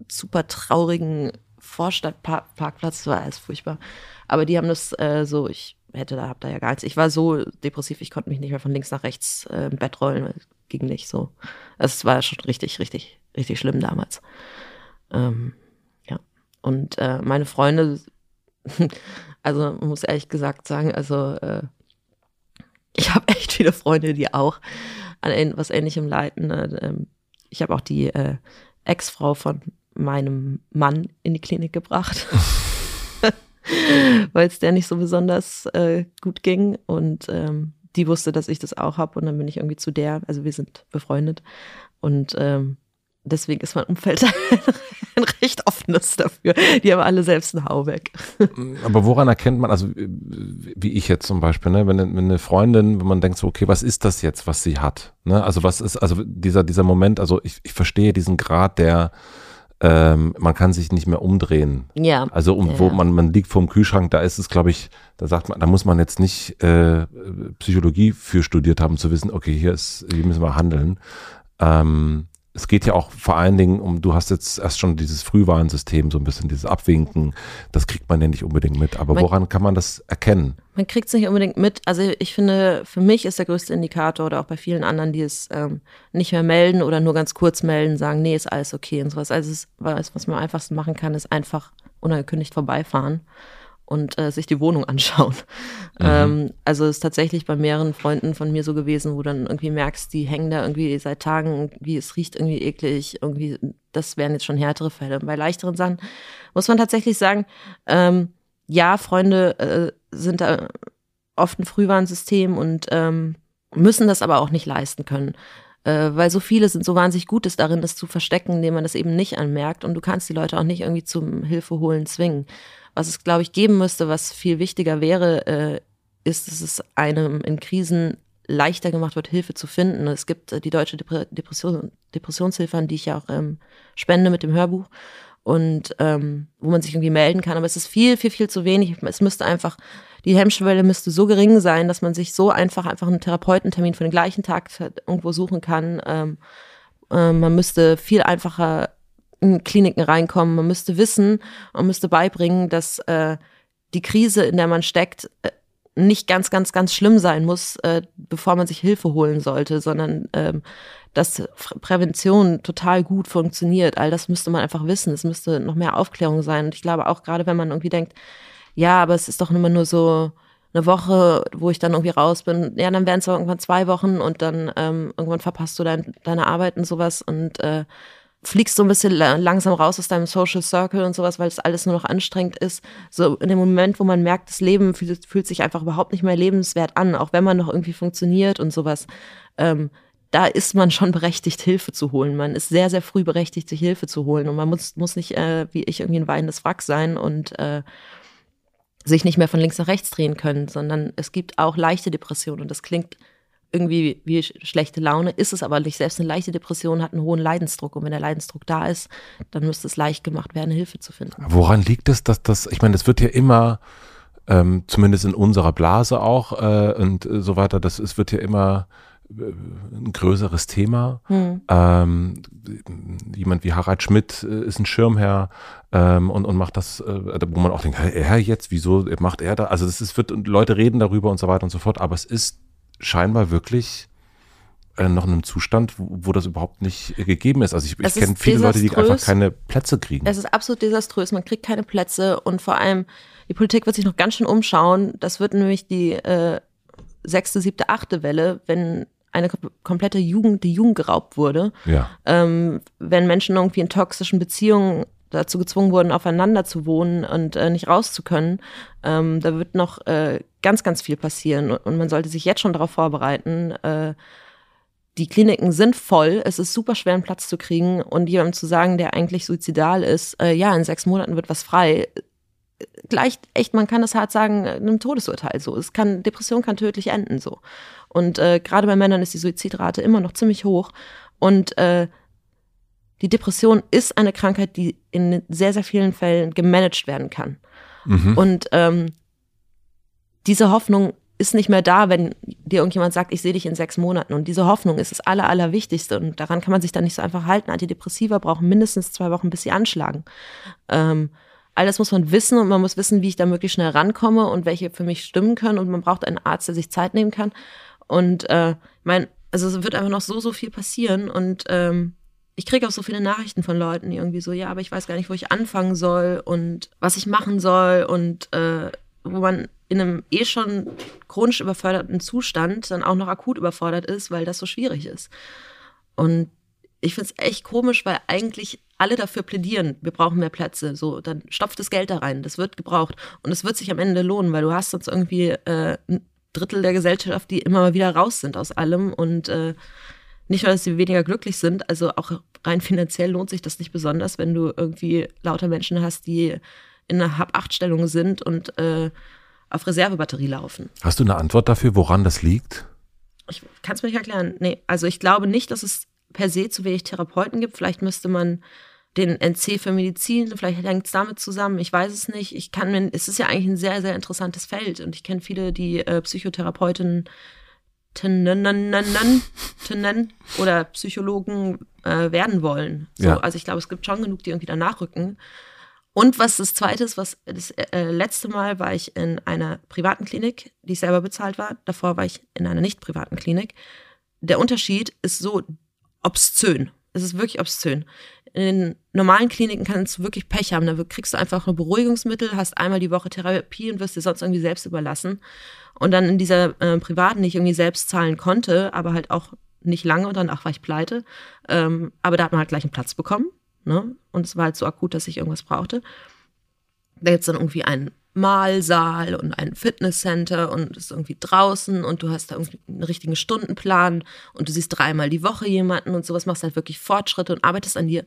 [SPEAKER 1] super traurigen Vorstadtparkplatz. Das war alles furchtbar. Aber die haben das äh, so, ich hätte da, hab da ja gar nichts. Ich war so depressiv, ich konnte mich nicht mehr von links nach rechts äh, im Bett rollen. Ging nicht so. Es war schon richtig, richtig, richtig schlimm damals. Ähm, ja. Und äh, meine Freunde, also muss ehrlich gesagt sagen, also äh, ich habe echt viele Freunde, die auch an was Ähnlichem leiden. Ne? Ähm, Ich habe auch die äh, Ex-Frau von meinem Mann in die Klinik gebracht, weil es der nicht so besonders äh, gut ging. Und ähm, die wusste, dass ich das auch habe. Und dann bin ich irgendwie zu der, also wir sind befreundet. Und ähm, deswegen ist mein Umfeld ein recht offenes dafür. Die haben alle selbst ein Hau weg.
[SPEAKER 2] aber woran erkennt man, also wie ich jetzt zum Beispiel, ne, wenn, wenn eine Freundin, wenn man denkt so, okay, was ist das jetzt, was sie hat? Ne? Also was ist, also dieser, dieser Moment, also ich, ich verstehe diesen Grad der, ähm, man kann sich nicht mehr umdrehen.
[SPEAKER 1] Ja.
[SPEAKER 2] Also um,
[SPEAKER 1] Ja,
[SPEAKER 2] wo man, man liegt vorm Kühlschrank, da ist es, glaube ich, da sagt man, da muss man jetzt nicht äh, Psychologie für studiert haben, zu wissen, okay, hier ist, hier müssen wir handeln. Ähm, es geht ja auch vor allen Dingen um, du hast jetzt erst schon dieses Frühwarnsystem, so ein bisschen dieses Abwinken, das kriegt man ja nicht unbedingt mit. Aber
[SPEAKER 1] Man-
[SPEAKER 2] woran kann man das erkennen?
[SPEAKER 1] Man kriegt es nicht unbedingt mit. Also ich finde, für mich ist der größte Indikator oder auch bei vielen anderen, die es ähm, nicht mehr melden oder nur ganz kurz melden, sagen, nee, ist alles okay und sowas. Also es was man am einfachsten machen kann, ist einfach unangekündigt vorbeifahren und äh, sich die Wohnung anschauen. Ähm, also es ist tatsächlich bei mehreren Freunden von mir so gewesen, wo dann irgendwie merkst, die hängen da irgendwie seit Tagen, wie es riecht irgendwie eklig, irgendwie, das wären jetzt schon härtere Fälle. Und bei leichteren Sachen muss man tatsächlich sagen, ähm, ja, Freunde äh, sind da oft ein Frühwarnsystem und ähm, müssen das aber auch nicht leisten können. Äh, weil so viele sind so wahnsinnig gut ist darin, das zu verstecken, indem man das eben nicht anmerkt. Und du kannst die Leute auch nicht irgendwie zum Hilfe holen zwingen. Was es, glaube ich, geben müsste, was viel wichtiger wäre, äh, ist, dass es einem in Krisen leichter gemacht wird, Hilfe zu finden. Es gibt äh, die Deutsche Depre Depression, Depressionshilfe, an die ich ja auch ähm, spende mit dem Hörbuch und ähm, wo man sich irgendwie melden kann. Aber es ist viel, viel, viel zu wenig. Es müsste einfach, die Hemmschwelle müsste so gering sein, dass man sich so einfach einfach einen Therapeutentermin für den gleichen Tag irgendwo suchen kann. Ähm, ähm, man müsste viel einfacher in Kliniken reinkommen. Man müsste wissen und müsste beibringen, dass äh, die Krise, in der man steckt, äh, nicht ganz, ganz, ganz schlimm sein muss, äh, bevor man sich Hilfe holen sollte, sondern ähm, dass Prävention total gut funktioniert. All das müsste man einfach wissen. Es müsste noch mehr Aufklärung sein. Und ich glaube auch gerade, wenn man irgendwie denkt, ja, aber es ist doch immer nur so eine Woche, wo ich dann irgendwie raus bin. Ja, dann wären es irgendwann zwei Wochen und dann ähm, irgendwann verpasst du dein, deine Arbeit und sowas und äh, fliegst so ein bisschen langsam raus aus deinem Social Circle und sowas, weil es alles nur noch anstrengend ist. So in dem Moment, wo man merkt, das Leben fühlt, fühlt sich einfach überhaupt nicht mehr lebenswert an, auch wenn man noch irgendwie funktioniert und sowas. Ähm, da ist man schon berechtigt, Hilfe zu holen. Man ist sehr, sehr früh berechtigt, sich Hilfe zu holen. Und man muss, muss nicht, äh, wie ich, irgendwie ein weinendes Wrack sein und äh, sich nicht mehr von links nach rechts drehen können, sondern es gibt auch leichte Depressionen. Und das klingt irgendwie wie schlechte Laune, ist es aber nicht. Selbst eine leichte Depression hat einen hohen Leidensdruck. Und wenn der Leidensdruck da ist, dann müsste es leicht gemacht werden, Hilfe zu finden.
[SPEAKER 2] Woran liegt es, dass das, ich meine, das wird ja immer, ähm, zumindest in unserer Blase auch äh, und so weiter, das es wird ja immer äh, ein größeres Thema. Hm. Ähm, jemand wie Harald Schmidt äh, ist ein Schirmherr ähm, und, und macht das, äh, wo man auch denkt, er jetzt, wieso macht er da? Also das ist, wird, Leute reden darüber und so weiter und so fort, aber es ist scheinbar wirklich äh, noch in einem Zustand, wo, wo, das überhaupt nicht gegeben ist. Also ich, ich kenne viele Leute, die einfach keine Plätze kriegen.
[SPEAKER 1] Es ist absolut desaströs. Man kriegt keine Plätze und vor allem die Politik wird sich noch ganz schön umschauen. Das wird nämlich die äh, sechste, siebte, achte Welle, wenn eine komplette Jugend, die Jugend geraubt wurde.
[SPEAKER 2] Ja.
[SPEAKER 1] Ähm, wenn Menschen irgendwie in toxischen Beziehungen dazu gezwungen wurden, aufeinander zu wohnen und äh, nicht raus zu können. Ähm, da wird noch äh, ganz, ganz viel passieren und man sollte sich jetzt schon darauf vorbereiten. Äh, die Kliniken sind voll, es ist super schwer, einen Platz zu kriegen und jemandem zu sagen, der eigentlich suizidal ist, äh, ja, in sechs Monaten wird was frei. Gleich, echt, man kann das hart sagen, einem Todesurteil so. Es kann, Depression kann tödlich enden so. Und äh, gerade bei Männern ist die Suizidrate immer noch ziemlich hoch. Und äh, die Depression ist eine Krankheit, die in sehr, sehr vielen Fällen gemanagt werden kann. Mhm. Und ähm, diese Hoffnung ist nicht mehr da, wenn dir irgendjemand sagt, ich sehe dich in sechs Monaten. Und diese Hoffnung ist das Aller, Allerwichtigste. Und daran kann man sich dann nicht so einfach halten. Antidepressiva brauchen mindestens zwei Wochen, bis sie anschlagen. Ähm, all das muss man wissen und man muss wissen, wie ich da möglichst schnell rankomme und welche für mich stimmen können. Und man braucht einen Arzt, der sich Zeit nehmen kann. Und äh, mein, also es wird einfach noch so, so viel passieren. Und ähm, ich kriege auch so viele Nachrichten von Leuten, irgendwie so, ja, aber ich weiß gar nicht, wo ich anfangen soll und was ich machen soll und äh, wo man in einem eh schon chronisch überförderten Zustand dann auch noch akut überfordert ist, weil das so schwierig ist. Und ich finde es echt komisch, weil eigentlich alle dafür plädieren, wir brauchen mehr Plätze. So, dann stopft das Geld da rein, das wird gebraucht. Und es wird sich am Ende lohnen, weil du hast sonst irgendwie äh, ein Drittel der Gesellschaft, die immer mal wieder raus sind aus allem und äh, nicht nur, dass sie weniger glücklich sind, also auch rein finanziell lohnt sich das nicht besonders, wenn du irgendwie lauter Menschen hast, die in einer Hab-Acht-Stellung sind und äh, auf Reservebatterie laufen.
[SPEAKER 2] Hast du eine Antwort dafür, woran das liegt?
[SPEAKER 1] Ich kann es mir nicht erklären. Nee, also ich glaube nicht, dass es per se zu wenig Therapeuten gibt. Vielleicht müsste man den NC für Medizin, vielleicht hängt es damit zusammen, ich weiß es nicht. Ich kann mir, es ist ja eigentlich ein sehr, sehr interessantes Feld und ich kenne viele, die äh, Psychotherapeutinnen oder Psychologen äh, werden wollen. So, ja. Also ich glaube, es gibt schon genug, die irgendwie danach rücken. Und was das Zweite ist, was das äh, letzte Mal war ich in einer privaten Klinik, die selber bezahlt war. Davor war ich in einer nicht privaten Klinik. Der Unterschied ist so obszön. Es ist wirklich obszön. In den normalen Kliniken kannst du wirklich Pech haben. Da kriegst du einfach nur Beruhigungsmittel, hast einmal die Woche Therapie und wirst dir sonst irgendwie selbst überlassen. Und dann in dieser äh, privaten, die ich irgendwie selbst zahlen konnte, aber halt auch nicht lange und danach war ich pleite. Ähm, aber da hat man halt gleich einen Platz bekommen. Ne? Und es war halt so akut, dass ich irgendwas brauchte. Da gibt es dann irgendwie einen Malsaal und ein Fitnesscenter und ist irgendwie draußen und du hast da irgendwie einen richtigen Stundenplan und du siehst dreimal die Woche jemanden und sowas, machst halt wirklich Fortschritte und arbeitest an dir.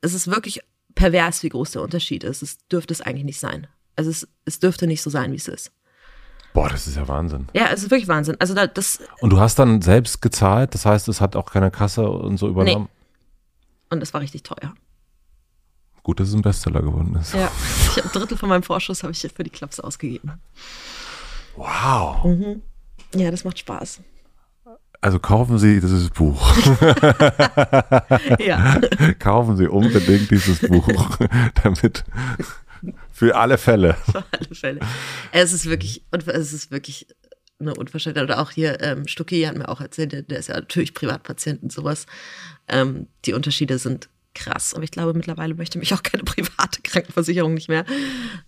[SPEAKER 1] Es ist wirklich pervers, wie groß der Unterschied ist. Es dürfte es eigentlich nicht sein. Also es, es dürfte nicht so sein, wie es ist.
[SPEAKER 2] Boah, das ist ja Wahnsinn.
[SPEAKER 1] Ja, es ist wirklich Wahnsinn. Also da, das.
[SPEAKER 2] Und du hast dann selbst gezahlt, das heißt, es hat auch keine Kasse und so übernommen.
[SPEAKER 1] Nee. Und es war richtig teuer.
[SPEAKER 2] Gut, dass es ein Bestseller geworden ist.
[SPEAKER 1] Ja, ich ein Drittel von meinem Vorschuss habe ich für die Klapse ausgegeben.
[SPEAKER 2] Wow. Mhm.
[SPEAKER 1] Ja, das macht Spaß.
[SPEAKER 2] Also kaufen Sie dieses Buch. ja. Kaufen Sie unbedingt dieses Buch, damit für alle Fälle. Für alle Fälle.
[SPEAKER 1] Es ist wirklich, es ist wirklich eine Unverschämtheit. Oder auch hier, ähm, Stucki hat mir auch erzählt, der, der ist ja natürlich Privatpatient und sowas. Ähm, die Unterschiede sind krass. Aber ich glaube, mittlerweile möchte mich auch keine private Krankenversicherung nicht mehr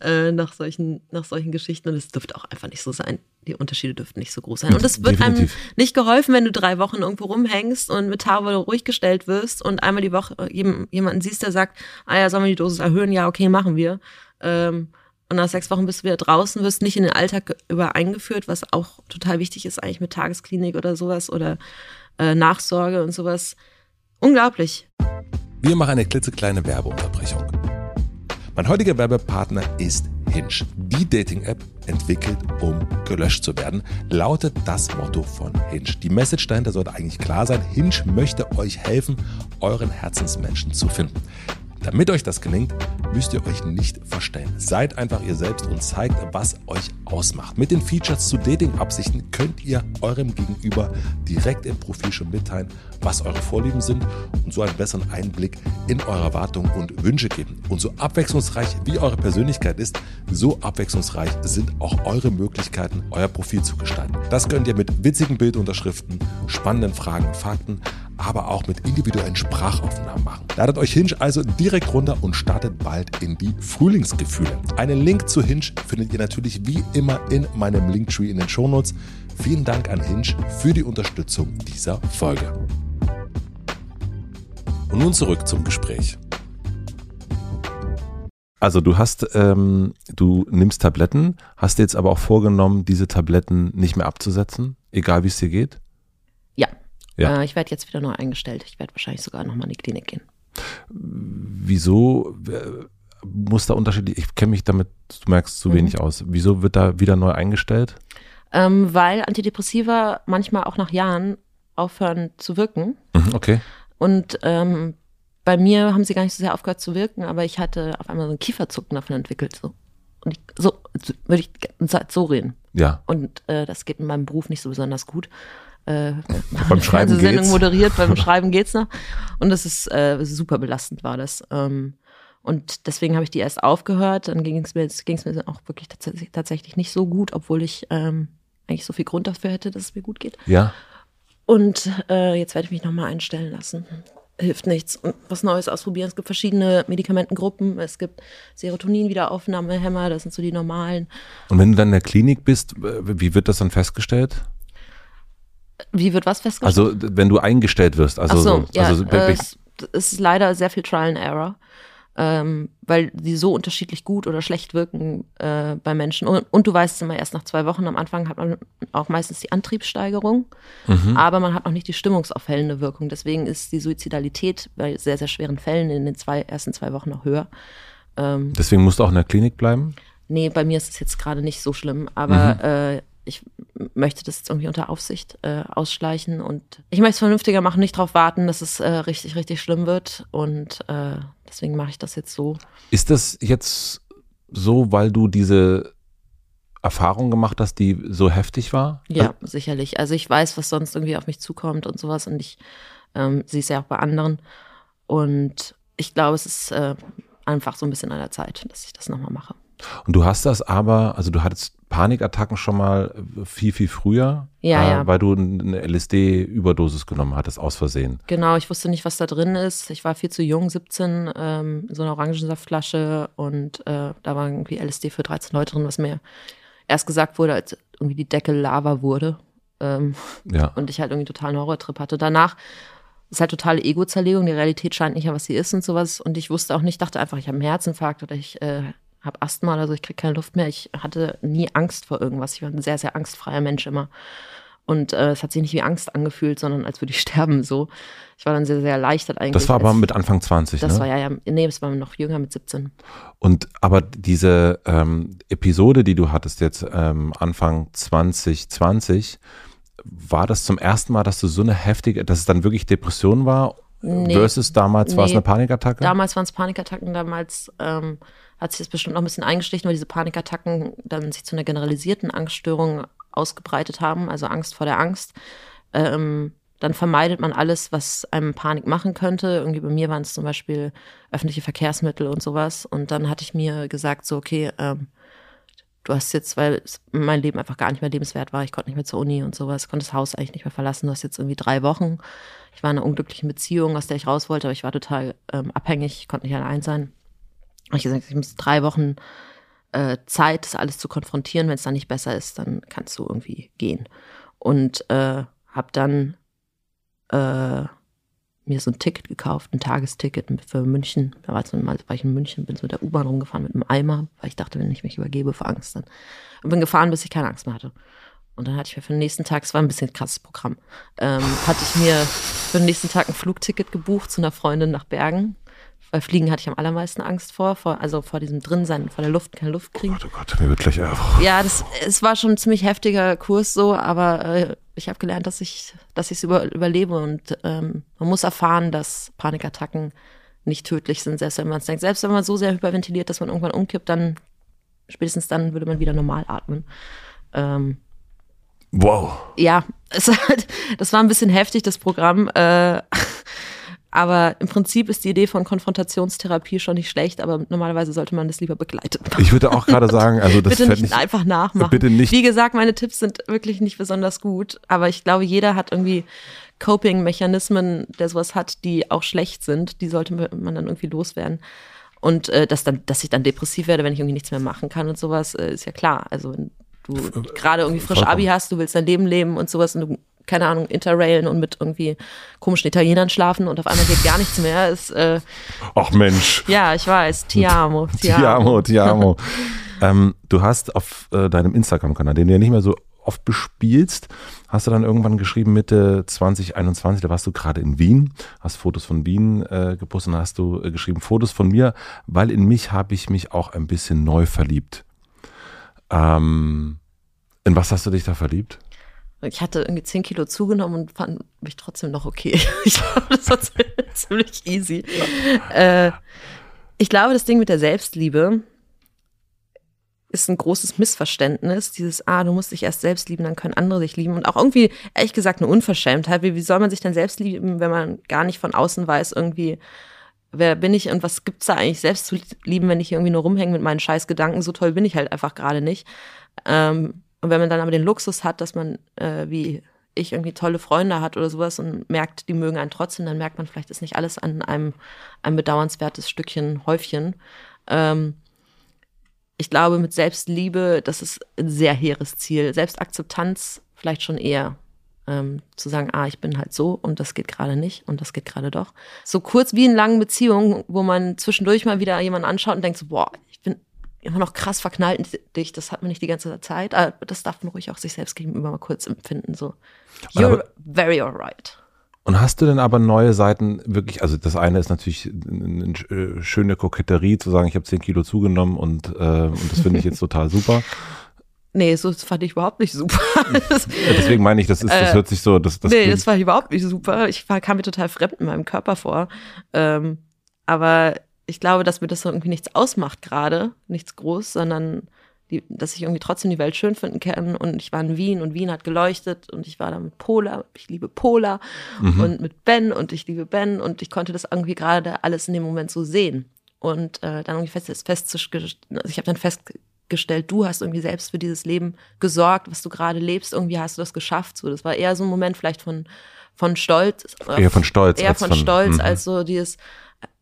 [SPEAKER 1] äh, nach, solchen, nach solchen Geschichten. Und es dürfte auch einfach nicht so sein. Die Unterschiede dürften nicht so groß sein. Und es wird Definitiv. einem nicht geholfen, wenn du drei Wochen irgendwo rumhängst und mit Taro ruhig gestellt wirst und einmal die Woche jemanden siehst, der sagt, ah ja, sollen wir die Dosis erhöhen? Ja, okay, machen wir. Ähm, und nach sechs Wochen bist du wieder draußen, wirst nicht in den Alltag übereingeführt, was auch total wichtig ist eigentlich mit Tagesklinik oder sowas oder äh, Nachsorge und sowas. Unglaublich.
[SPEAKER 2] Wir machen eine klitzekleine Werbeunterbrechung. Mein heutiger Werbepartner ist Hinge. Die Dating-App entwickelt, um gelöscht zu werden, lautet das Motto von Hinge. Die Message dahinter sollte eigentlich klar sein. Hinge möchte euch helfen, euren Herzensmenschen zu finden. Damit euch das gelingt, müsst ihr euch nicht verstellen. Seid einfach ihr selbst und zeigt, was euch ausmacht. Mit den Features zu Dating-Absichten könnt ihr eurem Gegenüber direkt im Profil schon mitteilen, was eure Vorlieben sind und so einen besseren Einblick in eure Erwartungen und Wünsche geben. Und so abwechslungsreich wie eure Persönlichkeit ist, so abwechslungsreich sind auch eure Möglichkeiten, euer Profil zu gestalten. Das könnt ihr mit witzigen Bildunterschriften, spannenden Fragen und Fakten, aber auch mit individuellen Sprachaufnahmen machen. Ladet euch Hinge also direkt runter und startet bald in die Frühlingsgefühle. Einen Link zu Hinge findet ihr natürlich wie immer in meinem Linktree in den Shownotes. Vielen Dank an Hinge für die Unterstützung dieser Folge. Und nun zurück zum Gespräch. Also du hast, ähm, du nimmst Tabletten, hast dir jetzt aber auch vorgenommen, diese Tabletten nicht mehr abzusetzen, egal wie es dir geht?
[SPEAKER 1] Ja. Äh, ich werde jetzt wieder neu eingestellt. Ich werde wahrscheinlich sogar nochmal in die Klinik gehen.
[SPEAKER 2] Wieso muss da unterschiedlich, ich kenne mich damit, du merkst, zu mhm. wenig aus. Wieso wird da wieder neu eingestellt?
[SPEAKER 1] Ähm, weil Antidepressiva manchmal auch nach Jahren aufhören zu wirken.
[SPEAKER 2] Mhm, okay.
[SPEAKER 1] Und ähm, bei mir haben sie gar nicht so sehr aufgehört zu wirken, aber ich hatte auf einmal so ein Kieferzucken davon entwickelt. So. Und ich, so würde ich so reden.
[SPEAKER 2] Ja.
[SPEAKER 1] Und äh, das geht in meinem Beruf nicht so besonders gut
[SPEAKER 2] äh, beim Schreiben
[SPEAKER 1] Sendung geht's. moderiert, beim Schreiben geht's noch. Und das ist äh, super belastend war das. Ähm, und deswegen habe ich die erst aufgehört. Dann ging es mir, ging's mir auch wirklich tats tatsächlich nicht so gut, obwohl ich ähm, eigentlich so viel Grund dafür hätte, dass es mir gut geht.
[SPEAKER 2] Ja.
[SPEAKER 1] Und äh, jetzt werde ich mich nochmal einstellen lassen. Hilft nichts. Und was Neues ausprobieren. Es gibt verschiedene Medikamentengruppen. Es gibt Serotonin-Wiederaufnahmehämmer, das sind so die normalen.
[SPEAKER 2] Und wenn du dann in der Klinik bist, wie wird das dann festgestellt?
[SPEAKER 1] Wie wird was festgestellt?
[SPEAKER 2] Also wenn du eingestellt wirst. Also,
[SPEAKER 1] Ach so,
[SPEAKER 2] so
[SPEAKER 1] ja,
[SPEAKER 2] also
[SPEAKER 1] äh, es ist leider sehr viel Trial and Error, ähm, weil die so unterschiedlich gut oder schlecht wirken äh, bei Menschen. Und, und, du weißt es immer erst nach zwei Wochen. Am Anfang hat man auch meistens die Antriebssteigerung, mhm. aber man hat noch nicht die stimmungsaufhellende Wirkung. Deswegen ist die Suizidalität bei sehr, sehr schweren Fällen in den zwei, ersten zwei Wochen noch höher.
[SPEAKER 2] Ähm, Deswegen musst du auch in der Klinik bleiben?
[SPEAKER 1] Nee, bei mir ist es jetzt gerade nicht so schlimm, aber mhm. äh, ich möchte das jetzt irgendwie unter Aufsicht äh, ausschleichen und ich möchte es vernünftiger machen, nicht darauf warten, dass es äh, richtig, richtig schlimm wird und äh, deswegen mache ich das jetzt so.
[SPEAKER 2] Ist das jetzt so, weil du diese Erfahrung gemacht hast, die so heftig war?
[SPEAKER 1] Ja, also, sicherlich. Also ich weiß, was sonst irgendwie auf mich zukommt und sowas und ich ähm, sehe es ja auch bei anderen und ich glaube, es ist äh, einfach so ein bisschen an der Zeit, dass ich das nochmal mache.
[SPEAKER 2] Und du hast das aber, also du hattest Panikattacken schon mal viel, viel früher,
[SPEAKER 1] ja, äh, ja.
[SPEAKER 2] weil du eine LSD-Überdosis genommen hattest, aus Versehen.
[SPEAKER 1] Genau, ich wusste nicht, was da drin ist. Ich war viel zu jung, 17, ähm, in so einer Orangensaftflasche und äh, da war irgendwie LSD für 13 Leute drin, was mir erst gesagt wurde, als irgendwie die Decke Lava wurde. Ähm,
[SPEAKER 2] ja.
[SPEAKER 1] Und ich halt irgendwie total einen Horrortrip hatte. Danach ist halt totale Ego-Zerlegung, die Realität scheint nicht, was sie ist und sowas. Und ich wusste auch nicht, dachte einfach, ich habe einen Herzinfarkt oder ich äh, habe Asthma oder so, ich kriege keine Luft mehr. Ich hatte nie Angst vor irgendwas. Ich war ein sehr, sehr angstfreier Mensch immer. Und äh, es hat sich nicht wie Angst angefühlt, sondern als würde ich sterben so. Ich war dann sehr, sehr erleichtert eigentlich.
[SPEAKER 2] Das war aber mit Anfang 20,
[SPEAKER 1] Das
[SPEAKER 2] ne?
[SPEAKER 1] war ja, ja, nee, es war noch jünger mit 17.
[SPEAKER 2] Und aber diese ähm, Episode, die du hattest jetzt ähm, Anfang 2020, war das zum ersten Mal, dass du so eine heftige, dass es dann wirklich Depression war? Nee, versus damals nee, war es eine Panikattacke?
[SPEAKER 1] Damals waren es Panikattacken, damals ähm, hat sich das bestimmt noch ein bisschen eingeschlichen, weil diese Panikattacken dann sich zu einer generalisierten Angststörung ausgebreitet haben, also Angst vor der Angst. ähm, dann vermeidet man alles, was einem Panik machen könnte. Irgendwie bei mir waren es zum Beispiel öffentliche Verkehrsmittel und sowas. Und dann hatte ich mir gesagt, so, okay, ähm, du hast jetzt, weil mein Leben einfach gar nicht mehr lebenswert war, ich konnte nicht mehr zur Uni und sowas, konnte das Haus eigentlich nicht mehr verlassen. Du hast jetzt irgendwie drei Wochen. Ich war in einer unglücklichen Beziehung, aus der ich raus wollte, aber ich war total ähm, abhängig, konnte nicht allein sein. Hab ich gesagt, ich muss drei Wochen äh, Zeit, das alles zu konfrontieren. Wenn es dann nicht besser ist, dann kannst du irgendwie gehen. Und äh, habe dann äh, mir so ein Ticket gekauft, ein Tagesticket für München. Da war, so, mal, war ich in München, bin so mit der U-Bahn rumgefahren mit einem Eimer, weil ich dachte, wenn ich mich übergebe vor Angst, dann und bin gefahren, bis ich keine Angst mehr hatte. Und dann hatte ich mir für den nächsten Tag, es war ein bisschen ein krasses Programm, ähm, hatte ich mir für den nächsten Tag ein Flugticket gebucht zu einer Freundin nach Bergen. Weil Fliegen hatte ich am allermeisten Angst vor, vor also vor diesem Drinsein, vor der Luft, keine Luft kriegen.
[SPEAKER 2] Oh Gott, oh Gott, mir wird gleich einfach.
[SPEAKER 1] Ja, das, es war schon ein ziemlich heftiger Kurs so, aber äh, ich habe gelernt, dass ich dass ich es über, überlebe und ähm, man muss erfahren, dass Panikattacken nicht tödlich sind, selbst wenn man es denkt. Selbst wenn man so sehr hyperventiliert, dass man irgendwann umkippt, dann spätestens dann würde man wieder normal atmen. Ähm,
[SPEAKER 2] wow.
[SPEAKER 1] Ja, es, das war ein bisschen heftig, das Programm. Äh, aber im Prinzip ist die Idee von Konfrontationstherapie schon nicht schlecht, aber normalerweise sollte man das lieber begleitet machen.
[SPEAKER 2] Ich würde auch gerade sagen, also das
[SPEAKER 1] bitte nicht
[SPEAKER 2] ich,
[SPEAKER 1] einfach nachmachen.
[SPEAKER 2] Bitte nicht.
[SPEAKER 1] Wie gesagt, meine Tipps sind wirklich nicht besonders gut, aber ich glaube, jeder hat irgendwie Coping-Mechanismen, der sowas hat, die auch schlecht sind. Die sollte man dann irgendwie loswerden. Und äh, dass dann, dass ich dann depressiv werde, wenn ich irgendwie nichts mehr machen kann und sowas, äh, ist ja klar. Also wenn du gerade irgendwie frisch Abi hast, du willst dein Leben leben und sowas und du keine Ahnung, interrailen und mit irgendwie komischen Italienern schlafen und auf einmal geht gar nichts mehr. Ist, äh,
[SPEAKER 2] Ach Mensch.
[SPEAKER 1] Ja, ich weiß. Ti amo.
[SPEAKER 2] Ti amo, ti amo. ähm, du hast auf äh, deinem Instagram-Kanal, den du ja nicht mehr so oft bespielst, hast du dann irgendwann geschrieben, Mitte 2021, da warst du gerade in Wien, hast Fotos von Wien äh, gepostet und hast du äh, geschrieben, Fotos von mir, weil in mich habe ich mich auch ein bisschen neu verliebt. Ähm, in was hast du dich da verliebt?
[SPEAKER 1] Ich hatte irgendwie 10 Kilo zugenommen und fand mich trotzdem noch okay. Ich glaube, das war ziemlich easy. Äh, ich glaube, das Ding mit der Selbstliebe ist ein großes Missverständnis. Dieses, ah, du musst dich erst selbst lieben, dann können andere dich lieben. Und auch irgendwie, ehrlich gesagt, eine Unverschämtheit. Wie, wie soll man sich denn selbst lieben, wenn man gar nicht von außen weiß, irgendwie, wer bin ich und was gibt's da eigentlich selbst zu lieben, wenn ich hier irgendwie nur rumhänge mit meinen scheiß Gedanken. So toll bin ich halt einfach gerade nicht. Ähm, und wenn man dann aber den Luxus hat, dass man äh, wie ich irgendwie tolle Freunde hat oder sowas und merkt, die mögen einen trotzdem, dann merkt man vielleicht ist nicht alles an einem ein bedauernswertes Stückchen Häufchen. Ähm, ich glaube, mit Selbstliebe, das ist ein sehr hehres Ziel. Selbstakzeptanz vielleicht schon eher. Ähm, zu sagen, ah, ich bin halt so und das geht gerade nicht und das geht gerade doch. So kurz wie in langen Beziehungen, wo man zwischendurch mal wieder jemanden anschaut und denkt so, boah, immer noch krass verknallt in dich, das hat man nicht die ganze Zeit. Aber das darf man ruhig auch sich selbst gegenüber mal kurz empfinden. So, you're aber, very alright.
[SPEAKER 2] Und hast du denn aber neue Seiten wirklich, also das eine ist natürlich eine schöne Koketterie, zu sagen, ich habe 10 Kilo zugenommen und, äh, und das finde ich jetzt total super.
[SPEAKER 1] Nee, so fand ich überhaupt nicht super.
[SPEAKER 2] ja, deswegen meine ich, das ist, das äh, hört sich so, das,
[SPEAKER 1] das Nee, das fand ich überhaupt nicht super. Ich war, kam mir total fremd in meinem Körper vor. Ähm, aber ich glaube, dass mir das irgendwie nichts ausmacht gerade, nichts groß, sondern die, dass ich irgendwie trotzdem die Welt schön finden kann. Und ich war in Wien und Wien hat geleuchtet und ich war da mit Pola, ich liebe Pola mhm. und mit Ben und ich liebe Ben und ich konnte das irgendwie gerade alles in dem Moment so sehen. Und äh, dann irgendwie fest, festgestellt, also ich habe dann festgestellt, du hast irgendwie selbst für dieses Leben gesorgt, was du gerade lebst, irgendwie hast du das geschafft. So, das war eher so ein Moment vielleicht von von Stolz.
[SPEAKER 2] Eher von Stolz.
[SPEAKER 1] Eher von, von Stolz, mh. als so dieses,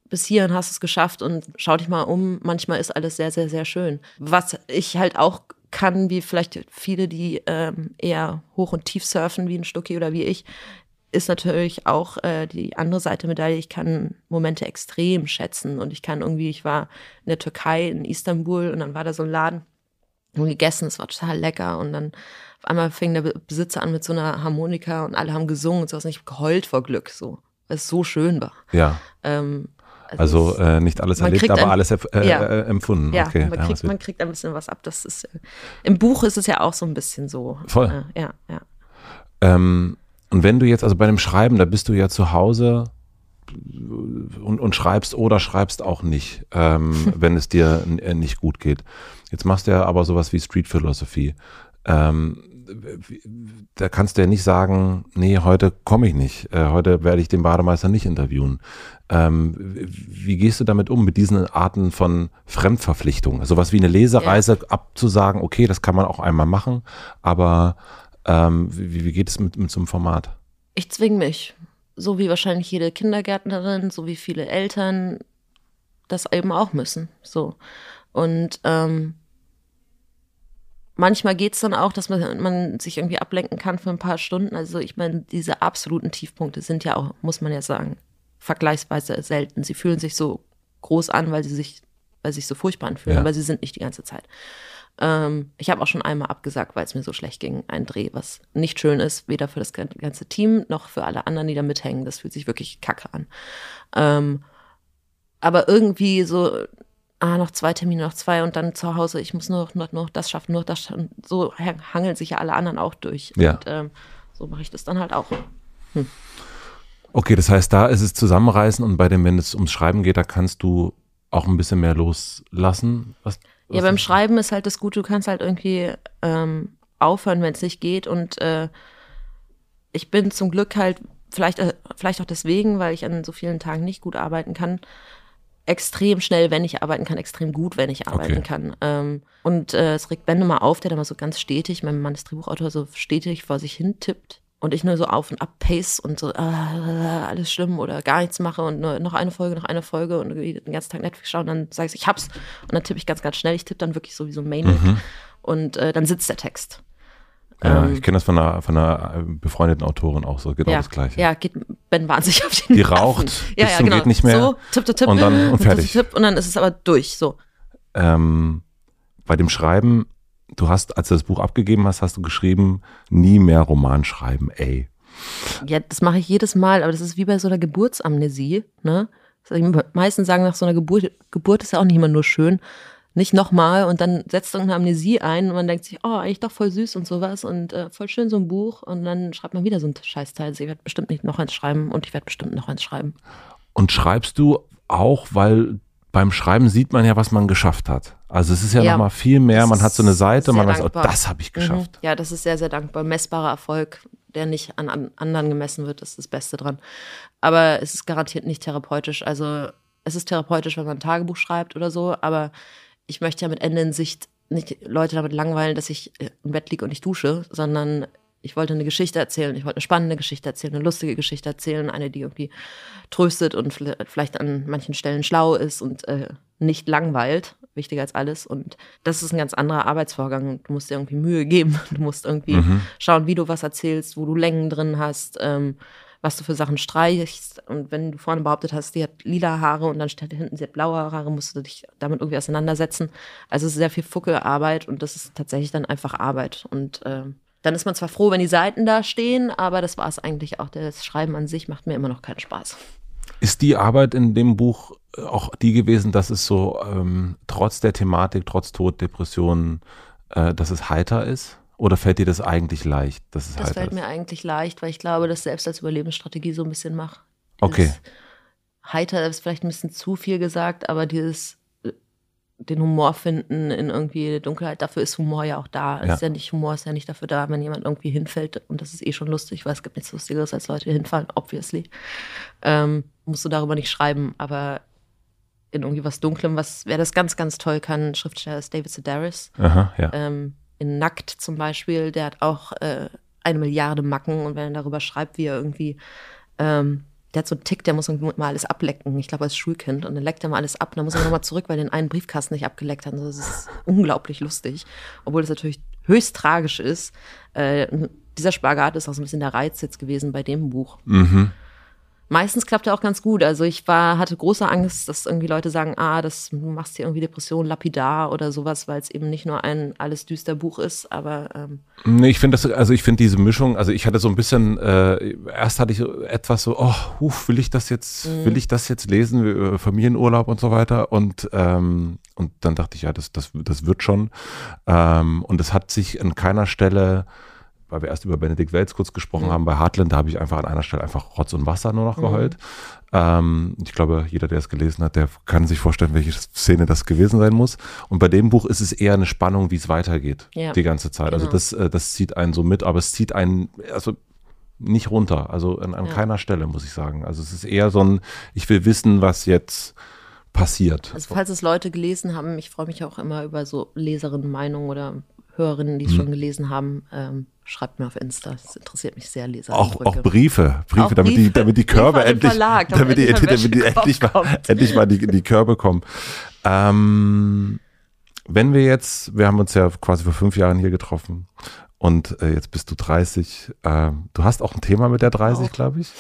[SPEAKER 1] bis hierhin hast du es geschafft und schau dich mal um. Manchmal ist alles sehr, sehr, sehr schön. Was ich halt auch kann, wie vielleicht viele, die ähm, eher hoch und tief surfen, wie ein Stucki oder wie ich, ist natürlich auch äh, die andere Seite der Medaille. Ich kann Momente extrem schätzen und ich kann irgendwie, ich war in der Türkei, in Istanbul und dann war da so ein Laden und gegessen, es war total lecker und dann auf einmal fing der Besitzer an mit so einer Harmonika und alle haben gesungen und so was und ich habe geheult vor Glück, so, weil es so schön war.
[SPEAKER 2] Ja. Ähm, also, also äh, nicht alles erlebt, aber ein, alles äh, ja. äh, empfunden.
[SPEAKER 1] Ja, okay. man, kriegt, ja, man kriegt ein bisschen was ab. Das ist, äh, Im Buch ist es ja auch so ein bisschen so.
[SPEAKER 2] Voll.
[SPEAKER 1] Äh, ja, ja.
[SPEAKER 2] Ähm, und wenn du jetzt, also bei dem Schreiben, da bist du ja zu Hause und, und schreibst oder schreibst auch nicht, ähm, wenn es dir nicht gut geht. Jetzt machst du ja aber sowas wie Street Philosophy. Ähm, da kannst du ja nicht sagen, nee, heute komme ich nicht, äh, heute werde ich den Bademeister nicht interviewen. Ähm, wie gehst du damit um, mit diesen Arten von Fremdverpflichtungen? Sowas wie eine Lesereise ja. abzusagen, okay, das kann man auch einmal machen, aber ähm, wie, wie, geht es mit, mit so einem Format?
[SPEAKER 1] Ich zwinge mich, so wie wahrscheinlich jede Kindergärtnerin, so wie viele Eltern das eben auch müssen. So. Und ähm, manchmal geht es dann auch, dass man, man sich irgendwie ablenken kann für ein paar Stunden. Also ich meine, diese absoluten Tiefpunkte sind ja auch, muss man ja sagen, vergleichsweise selten. Sie fühlen sich so groß an, weil sie sich, weil sie sich so furchtbar anfühlen, ja. aber sie sind nicht die ganze Zeit. Ähm, ich habe auch schon einmal abgesagt, weil es mir so schlecht ging, ein Dreh, was nicht schön ist, weder für das ganze Team noch für alle anderen, die da mithängen. Das fühlt sich wirklich kacke an. Ähm, aber irgendwie so ah, noch zwei Termine, noch zwei und dann zu Hause, ich muss nur noch, noch das schaffen, nur das schaffen. So hangeln sich ja alle anderen auch durch.
[SPEAKER 2] Ja.
[SPEAKER 1] Und ähm, so mache ich das dann halt auch. Hm.
[SPEAKER 2] Okay, das heißt, da ist es Zusammenreißen und bei dem, wenn es ums Schreiben geht, da kannst du auch ein bisschen mehr loslassen.
[SPEAKER 1] Was, was ja, beim Schreiben ist halt das Gute, du kannst halt irgendwie ähm, aufhören, wenn es nicht geht. Und äh, ich bin zum Glück halt, vielleicht, äh, vielleicht auch deswegen, weil ich an so vielen Tagen nicht gut arbeiten kann, extrem schnell, wenn ich arbeiten kann, extrem gut, wenn ich arbeiten okay. kann. Ähm, und äh, es regt Ben immer auf, der da mal so ganz stetig, mein Mann ist Drehbuchautor, so stetig vor sich hin tippt und ich nur so auf und ab pace und so, äh, alles schlimm oder gar nichts mache und nur noch eine Folge, noch eine Folge und den ganzen Tag Netflix schauen, dann sage ich, ich hab's und dann tippe ich ganz, ganz schnell, ich tippe dann wirklich so wie so ein Maniac mhm. und äh, dann sitzt der Text.
[SPEAKER 2] Ja, ähm, ich kenne das von einer, von einer befreundeten Autorin auch so, genau
[SPEAKER 1] ja,
[SPEAKER 2] das Gleiche.
[SPEAKER 1] Ja, geht Ben wahnsinnig auf den
[SPEAKER 2] Die raucht,
[SPEAKER 1] ja,
[SPEAKER 2] bis
[SPEAKER 1] ja, genau.
[SPEAKER 2] geht nicht mehr.
[SPEAKER 1] So, tipp, tipp, tipp.
[SPEAKER 2] Und dann und fertig.
[SPEAKER 1] Tipp, tipp, und dann ist es aber durch, so.
[SPEAKER 2] Ähm, bei dem Schreiben, du hast, als du das Buch abgegeben hast, hast du geschrieben, nie mehr Roman schreiben, ey.
[SPEAKER 1] Ja, das mache ich jedes Mal, aber das ist wie bei so einer Geburtsamnesie, ne? Meistens sagen nach so einer Geburt, Geburt ist ja auch nicht immer nur schön, nicht nochmal und dann setzt irgendeine Amnesie ein und man denkt sich, oh, eigentlich doch voll süß und sowas und äh, voll schön so ein Buch und dann schreibt man wieder so ein Scheißteil. Also ich werde bestimmt nicht noch eins schreiben und ich werde bestimmt noch eins schreiben.
[SPEAKER 2] Und schreibst du auch, weil beim Schreiben sieht man ja, was man geschafft hat. Also es ist ja, ja nochmal viel mehr, man hat so eine Seite, man weiß, oh, das habe ich mhm. geschafft.
[SPEAKER 1] Mhm. Ja, das ist sehr, sehr dankbar. Messbarer Erfolg, der nicht an, an anderen gemessen wird, ist das Beste dran. Aber es ist garantiert nicht therapeutisch. Also es ist therapeutisch, wenn man ein Tagebuch schreibt oder so, aber ich möchte ja mit Ende in Sicht nicht Leute damit langweilen, dass ich äh, im Bett liege und nicht dusche, sondern ich wollte eine Geschichte erzählen. Ich wollte eine spannende Geschichte erzählen, eine lustige Geschichte erzählen, eine, die irgendwie tröstet und vielleicht an manchen Stellen schlau ist und äh, nicht langweilt. Wichtiger als alles. Und das ist ein ganz anderer Arbeitsvorgang. Du musst dir irgendwie Mühe geben. Du musst irgendwie mhm. schauen, wie du was erzählst, wo du Längen drin hast. Ähm, was du für Sachen streichst. Und wenn du vorne behauptet hast, die hat lila Haare und dann steht hinten, sie hat blaue Haare, musst du dich damit irgendwie auseinandersetzen. Also es ist sehr viel Fuckelarbeit und das ist tatsächlich dann einfach Arbeit. Und äh, dann ist man zwar froh, wenn die Seiten da stehen, aber das war es eigentlich auch. Das Schreiben an sich macht mir immer noch keinen Spaß.
[SPEAKER 2] Ist die Arbeit in dem Buch auch die gewesen, dass es so ähm, trotz der Thematik, trotz Tod, Depressionen, äh, dass es heiter ist? Oder fällt dir das eigentlich leicht?
[SPEAKER 1] das halt fällt ist? mir eigentlich leicht, weil ich glaube, dass selbst als Überlebensstrategie so ein bisschen mache.
[SPEAKER 2] Okay.
[SPEAKER 1] Heiter ist vielleicht ein bisschen zu viel gesagt, aber dieses äh, den Humor finden in irgendwie Dunkelheit, dafür ist Humor ja auch da. Ja. Ist ja nicht, Humor ist ja nicht dafür da, wenn jemand irgendwie hinfällt und das ist eh schon lustig, weil es gibt nichts Lustigeres, als Leute, hinfallen, obviously. Ähm, musst du darüber nicht schreiben, aber in irgendwie was Dunklem, was, wer das ganz, ganz toll kann, Schriftsteller ist David Sedaris.
[SPEAKER 2] Aha, ja.
[SPEAKER 1] Ähm, in Nackt zum Beispiel, der hat auch äh, eine Milliarde Macken und wenn er darüber schreibt, wie er irgendwie, ähm, der hat so einen Tick, der muss mal alles ablecken. Ich glaube, als Schulkind. Und dann leckt er mal alles ab. Und dann muss er nochmal zurück, weil er den einen Briefkasten nicht abgeleckt hat. Und das ist unglaublich lustig. Obwohl das natürlich höchst tragisch ist. Äh, dieser Spagat ist auch so ein bisschen der Reiz jetzt gewesen bei dem Buch.
[SPEAKER 2] Mhm
[SPEAKER 1] meistens klappt er auch ganz gut. Also ich war, hatte große Angst, dass irgendwie Leute sagen, ah, das du machst hier irgendwie Depression lapidar oder sowas, weil es eben nicht nur ein alles düster Buch ist, aber ähm
[SPEAKER 2] Nee, ich finde das, also ich finde diese Mischung, also ich hatte so ein bisschen, äh, erst hatte ich etwas so, oh, huf, will ich das jetzt, mhm. will ich das jetzt lesen, Familienurlaub und so weiter und ähm, und dann dachte ich, ja, das, das, das wird schon. Ähm, und es hat sich an keiner Stelle weil wir erst über Benedikt Welz kurz gesprochen mhm. haben, bei Heartland, da habe ich einfach an einer Stelle einfach Rotz und Wasser nur noch mhm. geheult. Ähm, ich glaube, jeder, der es gelesen hat, der kann sich vorstellen, welche Szene das gewesen sein muss. Und bei dem Buch ist es eher eine Spannung, wie es weitergeht, ja. die ganze Zeit. Also genau. Also das, äh, das zieht einen so mit, aber es zieht einen, also nicht runter, also an, an ja. keiner Stelle, muss ich sagen. Also es ist eher so ein, ich will wissen, was jetzt passiert.
[SPEAKER 1] Also falls es Leute gelesen haben, ich freue mich auch immer über so Leserinnenmeinungen oder Hörerinnen, die es hm. schon gelesen haben. Ähm, schreibt mir auf Insta. Das interessiert mich sehr, Leser.
[SPEAKER 2] Auch, auch Briefe, Briefe, auch damit, Die, damit die Körbe endlich, Verlag, damit, damit, die, damit die endlich, mal, endlich mal die, die Körbe kommen. Ähm, wenn wir jetzt, wir haben uns ja quasi vor fünf Jahren hier getroffen und äh, jetzt bist du 30. Äh, du hast auch ein Thema mit der 30, glaube ich.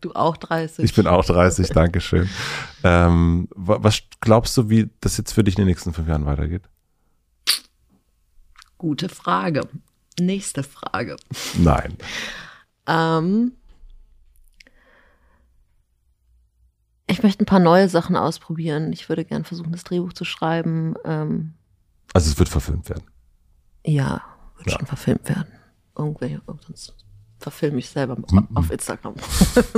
[SPEAKER 1] Du auch 30.
[SPEAKER 2] Ich bin auch 30, Dankeschön. Ähm, was glaubst du, wie das jetzt für dich in den nächsten fünf Jahren weitergeht?
[SPEAKER 1] Gute Frage. Nächste Frage.
[SPEAKER 2] Nein.
[SPEAKER 1] ähm, ich möchte ein paar neue Sachen ausprobieren. Ich würde gerne versuchen, das Drehbuch zu schreiben. Ähm,
[SPEAKER 2] also es wird verfilmt werden.
[SPEAKER 1] Ja, wird ja. schon verfilmt werden. Irgendwelche, sonst verfilme ich selber mhm. auf Instagram.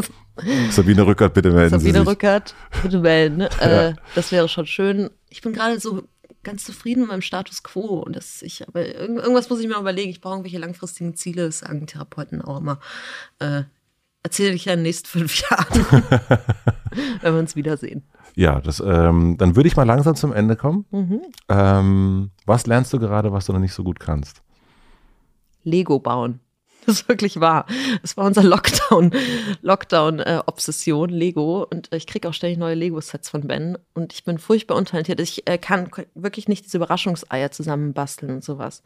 [SPEAKER 2] Sabine Rückert, bitte melden
[SPEAKER 1] Sabine Sie sich. Rückert, bitte melden. Ne? Ja. Äh, das wäre schon schön. Ich bin gerade so ganz zufrieden mit meinem Status quo. Und das ich, aber irgendwas muss ich mir überlegen. Ich brauche irgendwelche langfristigen Ziele, das sagen Therapeuten auch immer. Äh, erzähle ich ja in den nächsten fünf Jahren, wenn wir uns wiedersehen.
[SPEAKER 2] Ja, das, ähm, dann würde ich mal langsam zum Ende kommen. Mhm. Ähm, was lernst du gerade, was du noch nicht so gut kannst?
[SPEAKER 1] Lego bauen. Das ist wirklich wahr. Das war unser Lockdown, Lockdown-Obsession, äh, Lego. Und äh, ich kriege auch ständig neue Lego-Sets von Ben. Und ich bin furchtbar untalentiert. Ich äh, kann wirklich nicht diese Überraschungseier zusammenbasteln und sowas.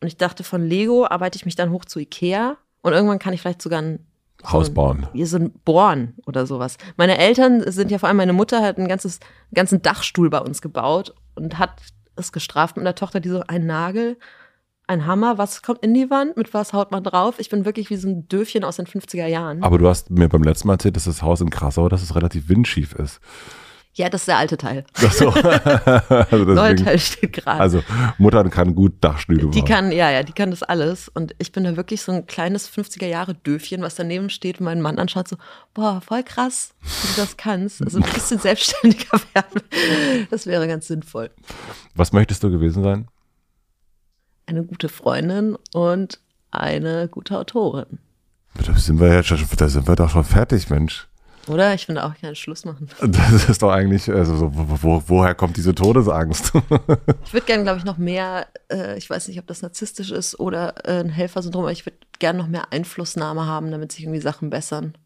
[SPEAKER 1] Und ich dachte, von Lego arbeite ich mich dann hoch zu Ikea. Und irgendwann kann ich vielleicht sogar ein
[SPEAKER 2] Haus bauen.
[SPEAKER 1] Wie so ein Bohren oder sowas. Meine Eltern sind ja vor allem, meine Mutter hat ein ganzes, einen ganzen Dachstuhl bei uns gebaut und hat es gestraft mit einer Tochter, die so einen Nagel ein Hammer, was kommt in die Wand, mit was haut man drauf? Ich bin wirklich wie so ein Döfchen aus den 50er Jahren.
[SPEAKER 2] Aber du hast mir beim letzten Mal erzählt, dass das Haus in Krassau, dass es relativ windschief ist.
[SPEAKER 1] Ja, das ist der alte Teil. Ach so. also Neue Teil steht gerade.
[SPEAKER 2] Also Mutter kann gut Dachstühle bauen.
[SPEAKER 1] Die kann, ja, ja, die kann das alles. Und ich bin da wirklich so ein kleines 50er Jahre Döfchen, was daneben steht und meinen Mann anschaut so, boah, voll krass, wie du das kannst. Also ein bisschen selbstständiger werden. Das wäre ganz sinnvoll.
[SPEAKER 2] Was möchtest du gewesen sein?
[SPEAKER 1] Eine gute Freundin und eine gute Autorin.
[SPEAKER 2] Da sind wir ja schon, da sind wir doch schon fertig, Mensch.
[SPEAKER 1] Oder? Ich finde auch keinen Schluss machen.
[SPEAKER 2] Das ist doch eigentlich, also so, wo, woher kommt diese Todesangst?
[SPEAKER 1] ich würde gerne, glaube ich, noch mehr, äh, ich weiß nicht, ob das narzisstisch ist oder äh, ein Helfersyndrom, aber ich würde gerne noch mehr Einflussnahme haben, damit sich irgendwie Sachen bessern.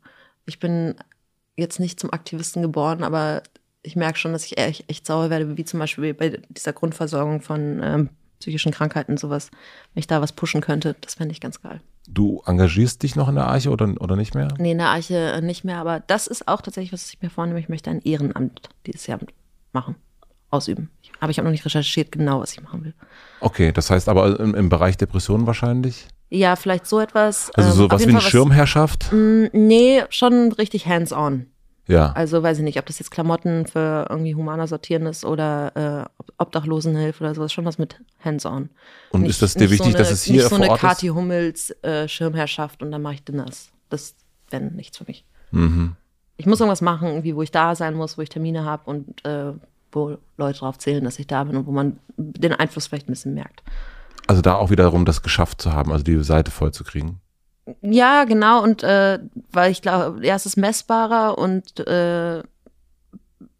[SPEAKER 1] Ich bin jetzt nicht zum Aktivisten geboren, aber ich merke schon, dass ich echt, echt sauer werde, wie zum Beispiel bei dieser Grundversorgung von ähm, psychischen Krankheiten, sowas, wenn ich da was pushen könnte, das fände ich ganz geil.
[SPEAKER 2] Du engagierst dich noch in der Arche oder, oder nicht mehr?
[SPEAKER 1] Nee, in der Arche äh, nicht mehr, aber das ist auch tatsächlich, was ich mir vornehme. Ich möchte ein Ehrenamt dieses Jahr machen, ausüben. Aber ich habe noch nicht recherchiert, genau, was ich machen will.
[SPEAKER 2] Okay, das heißt aber im, im Bereich Depressionen wahrscheinlich?
[SPEAKER 1] Ja, vielleicht so etwas.
[SPEAKER 2] Also ähm, sowas wie eine Schirmherrschaft?
[SPEAKER 1] Mh, mm, nee, schon richtig hands-on.
[SPEAKER 2] Ja.
[SPEAKER 1] Also weiß ich nicht, ob das jetzt Klamotten für irgendwie humaner sortieren ist oder äh, Obdachlosenhilfe oder sowas, schon was mit Hands-on.
[SPEAKER 2] Und nicht, ist das dir wichtig, so eine, dass es hier
[SPEAKER 1] nicht
[SPEAKER 2] so
[SPEAKER 1] eine Kathi Hummels äh, Schirmherrschaft und dann mache ich Dinners. Das wäre nichts für mich.
[SPEAKER 2] Mhm.
[SPEAKER 1] Ich muss irgendwas machen, irgendwie, wo ich da sein muss, wo ich Termine habe und äh, wo Leute darauf zählen, dass ich da bin und wo man den Einfluss vielleicht ein bisschen merkt.
[SPEAKER 2] Also da auch wiederum das geschafft zu haben, also die Seite voll zu kriegen.
[SPEAKER 1] Ja, genau. Und äh, weil ich glaube, ja, es ist messbarer und äh,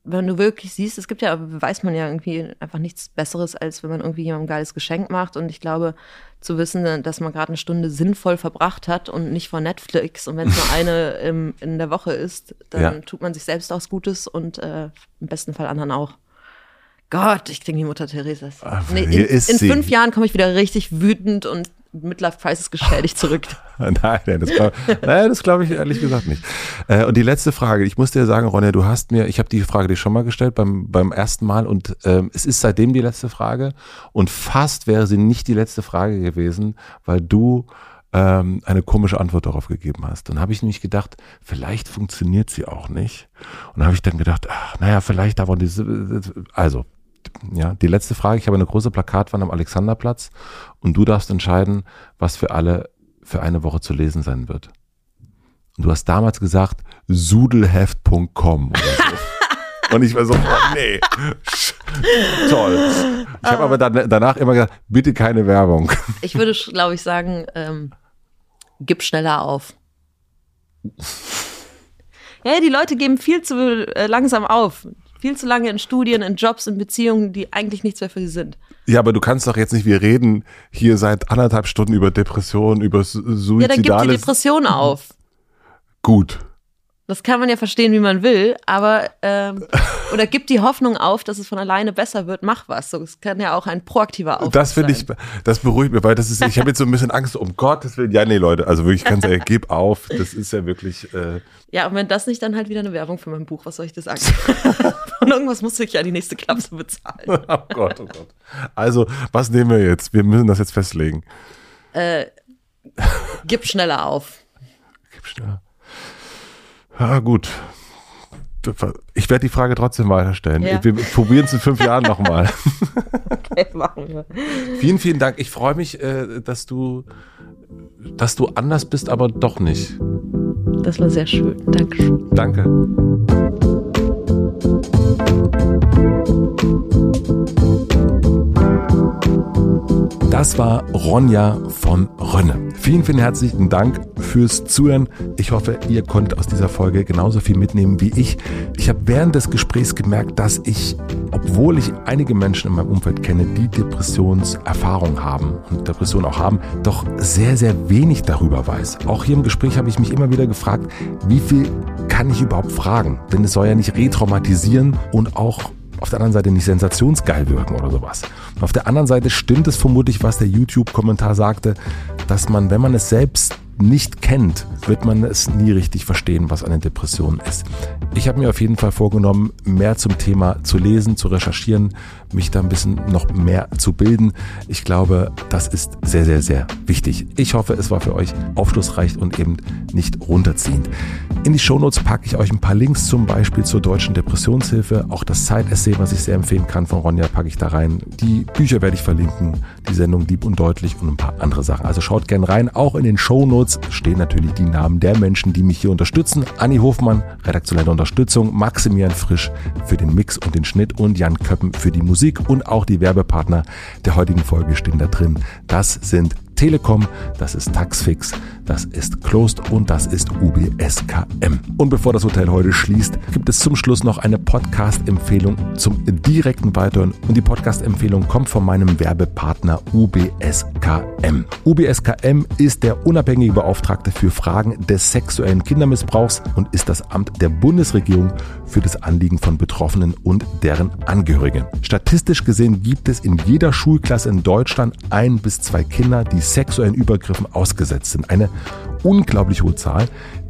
[SPEAKER 1] wenn du wirklich siehst, es gibt ja, weiß man ja irgendwie einfach nichts Besseres, als wenn man irgendwie jemandem ein geiles Geschenk macht. Und ich glaube, zu wissen, dass man gerade eine Stunde sinnvoll verbracht hat und nicht vor Netflix und wenn es nur eine im, in der Woche ist, dann ja. tut man sich selbst auch Gutes und äh, im besten Fall anderen auch. Gott, ich klinge wie Mutter Theresa. Nee, in, in fünf Jahren komme ich wieder richtig wütend und Midlife Crisis geschädigt zurück.
[SPEAKER 2] nein, nein, das glaube glaub ich ehrlich gesagt nicht. Äh, und die letzte Frage, ich muss dir sagen, Ronja, du hast mir, ich habe die Frage dir schon mal gestellt beim, beim ersten Mal und ähm, es ist seitdem die letzte Frage und fast wäre sie nicht die letzte Frage gewesen, weil du ähm, eine komische Antwort darauf gegeben hast. Dann habe ich nämlich gedacht, vielleicht funktioniert sie auch nicht. Und habe ich dann gedacht, ach, naja, vielleicht aber diese, also ja, die letzte Frage. Ich habe eine große Plakatwand am Alexanderplatz und du darfst entscheiden, was für alle für eine Woche zu lesen sein wird. Und du hast damals gesagt, sudelheft.com oder so. Und ich war so, oh, nee, toll. Ich habe aber dann, danach immer gesagt, bitte keine Werbung.
[SPEAKER 1] Ich würde, glaube ich, sagen, ähm, gib schneller auf. Ja, die Leute geben viel zu äh, langsam auf. Viel zu lange in Studien, in Jobs, in Beziehungen, die eigentlich nichts mehr für sie sind.
[SPEAKER 2] Ja, aber du kannst doch jetzt nicht, wir reden hier seit anderthalb Stunden über Depressionen, über Suizidales.
[SPEAKER 1] Ja, dann gib die Depression auf.
[SPEAKER 2] Gut.
[SPEAKER 1] Das kann man ja verstehen, wie man will, aber ähm, oder gib die Hoffnung auf, dass es von alleine besser wird, mach was. So, es kann ja auch ein proaktiver Aufruf
[SPEAKER 2] Das finde ich, das beruhigt mich, weil das ist, ich habe jetzt so ein bisschen Angst, um Gottes Willen. Ja, nee, Leute, also wirklich du ja, gib auf. Das ist ja wirklich. Äh
[SPEAKER 1] ja, und wenn das nicht, dann halt wieder eine Werbung für mein Buch. Was soll ich dir sagen? Von irgendwas musste ich ja die nächste Klapse bezahlen.
[SPEAKER 2] oh Gott, oh Gott. Also, was nehmen wir jetzt? Wir müssen das jetzt festlegen.
[SPEAKER 1] Äh, gib schneller auf.
[SPEAKER 2] Gib schneller. Ja, gut. Ich werde die Frage trotzdem weiterstellen. Ja. Wir probieren es in fünf Jahren nochmal. Okay, machen wir. Vielen, vielen Dank. Ich freue mich, äh, dass du, dass du anders bist, aber doch nicht.
[SPEAKER 1] Das war sehr schön. Dankeschön.
[SPEAKER 2] Danke. Das war Ronja von Rönne. Vielen, vielen herzlichen Dank fürs Zuhören. Ich hoffe, ihr konntet aus dieser Folge genauso viel mitnehmen wie ich. Ich habe während des Gesprächs gemerkt, dass ich, obwohl ich einige Menschen in meinem Umfeld kenne, die Depressionserfahrung haben und Depression auch haben, doch sehr, sehr wenig darüber weiß. Auch hier im Gespräch habe ich mich immer wieder gefragt, wie viel kann ich überhaupt fragen? Denn es soll ja nicht retraumatisieren und auch auf der anderen Seite nicht sensationsgeil wirken oder sowas. Auf der anderen Seite stimmt es vermutlich, was der YouTube-Kommentar sagte, dass man, wenn man es selbst nicht kennt, wird man es nie richtig verstehen, was eine Depression ist. Ich habe mir auf jeden Fall vorgenommen, mehr zum Thema zu lesen, zu recherchieren, mich da ein bisschen noch mehr zu bilden. Ich glaube, das ist sehr, sehr, sehr wichtig. Ich hoffe, es war für euch aufschlussreich und eben nicht runterziehend. In die Shownotes packe ich euch ein paar Links, zum Beispiel zur Deutschen Depressionshilfe. Auch das Side-Essay, was ich sehr empfehlen kann von Ronja, packe ich da rein. Die Bücher werde ich verlinken, die Sendung Dieb und Deutlich und ein paar andere Sachen. Also schaut gern rein. Auch in den Shownotes stehen natürlich die Namen der Menschen, die mich hier unterstützen. Anni Hofmann, redaktionelle Unterstützung, Maximilian Frisch für den Mix und den Schnitt und Jan Köppen für die Musik und auch die Werbepartner der heutigen Folge stehen da drin. Das sind Telekom, das ist Taxfix, das ist Closed und das ist UBSKM. Und bevor das Hotel heute schließt, gibt es zum Schluss noch eine Podcast-Empfehlung zum direkten Weiterhören. Und die Podcast-Empfehlung kommt von meinem Werbepartner UBSKM. UBSKM ist der unabhängige Beauftragte für Fragen des sexuellen Kindermissbrauchs und ist das Amt der Bundesregierung für das Anliegen von Betroffenen und deren Angehörigen. Statistisch gesehen gibt es in jeder Schulklasse in Deutschland ein bis zwei Kinder, die sexuellen Übergriffen ausgesetzt sind. Eine unglaublich hohe Zahl.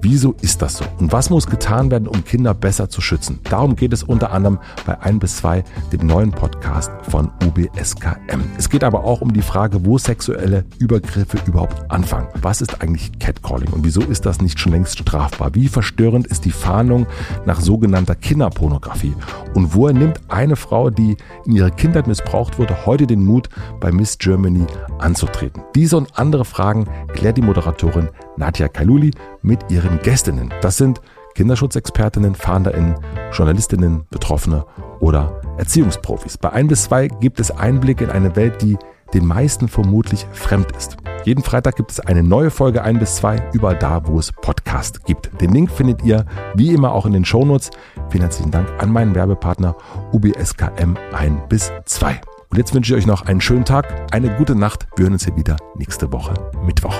[SPEAKER 2] Wieso ist das so? Und was muss getan werden, um Kinder besser zu schützen? Darum geht es unter anderem bei 1 bis 2, dem neuen Podcast von UBSKM. Es geht aber auch um die Frage, wo sexuelle Übergriffe überhaupt anfangen. Was ist eigentlich Catcalling und wieso ist das nicht schon längst strafbar? Wie verstörend ist die Fahndung nach sogenannter Kinderpornografie? Und woher nimmt eine Frau, die in ihrer Kindheit missbraucht wurde, heute den Mut, bei Miss Germany anzutreten? Diese und andere Fragen klärt die Moderatorin Nadja Kaluli mit ihren Gästinnen. Das sind Kinderschutzexpertinnen, FahnderInnen, JournalistInnen, Betroffene oder Erziehungsprofis. Bei 1 bis 2 gibt es Einblicke in eine Welt, die den meisten vermutlich fremd ist. Jeden Freitag gibt es eine neue Folge 1 bis 2, überall da, wo es Podcast gibt. Den Link findet ihr wie immer auch in den Shownotes. Vielen herzlichen Dank an meinen Werbepartner UBSKM 1 bis 2. Und jetzt wünsche ich euch noch einen schönen Tag, eine gute Nacht. Wir hören uns hier wieder nächste Woche Mittwoch.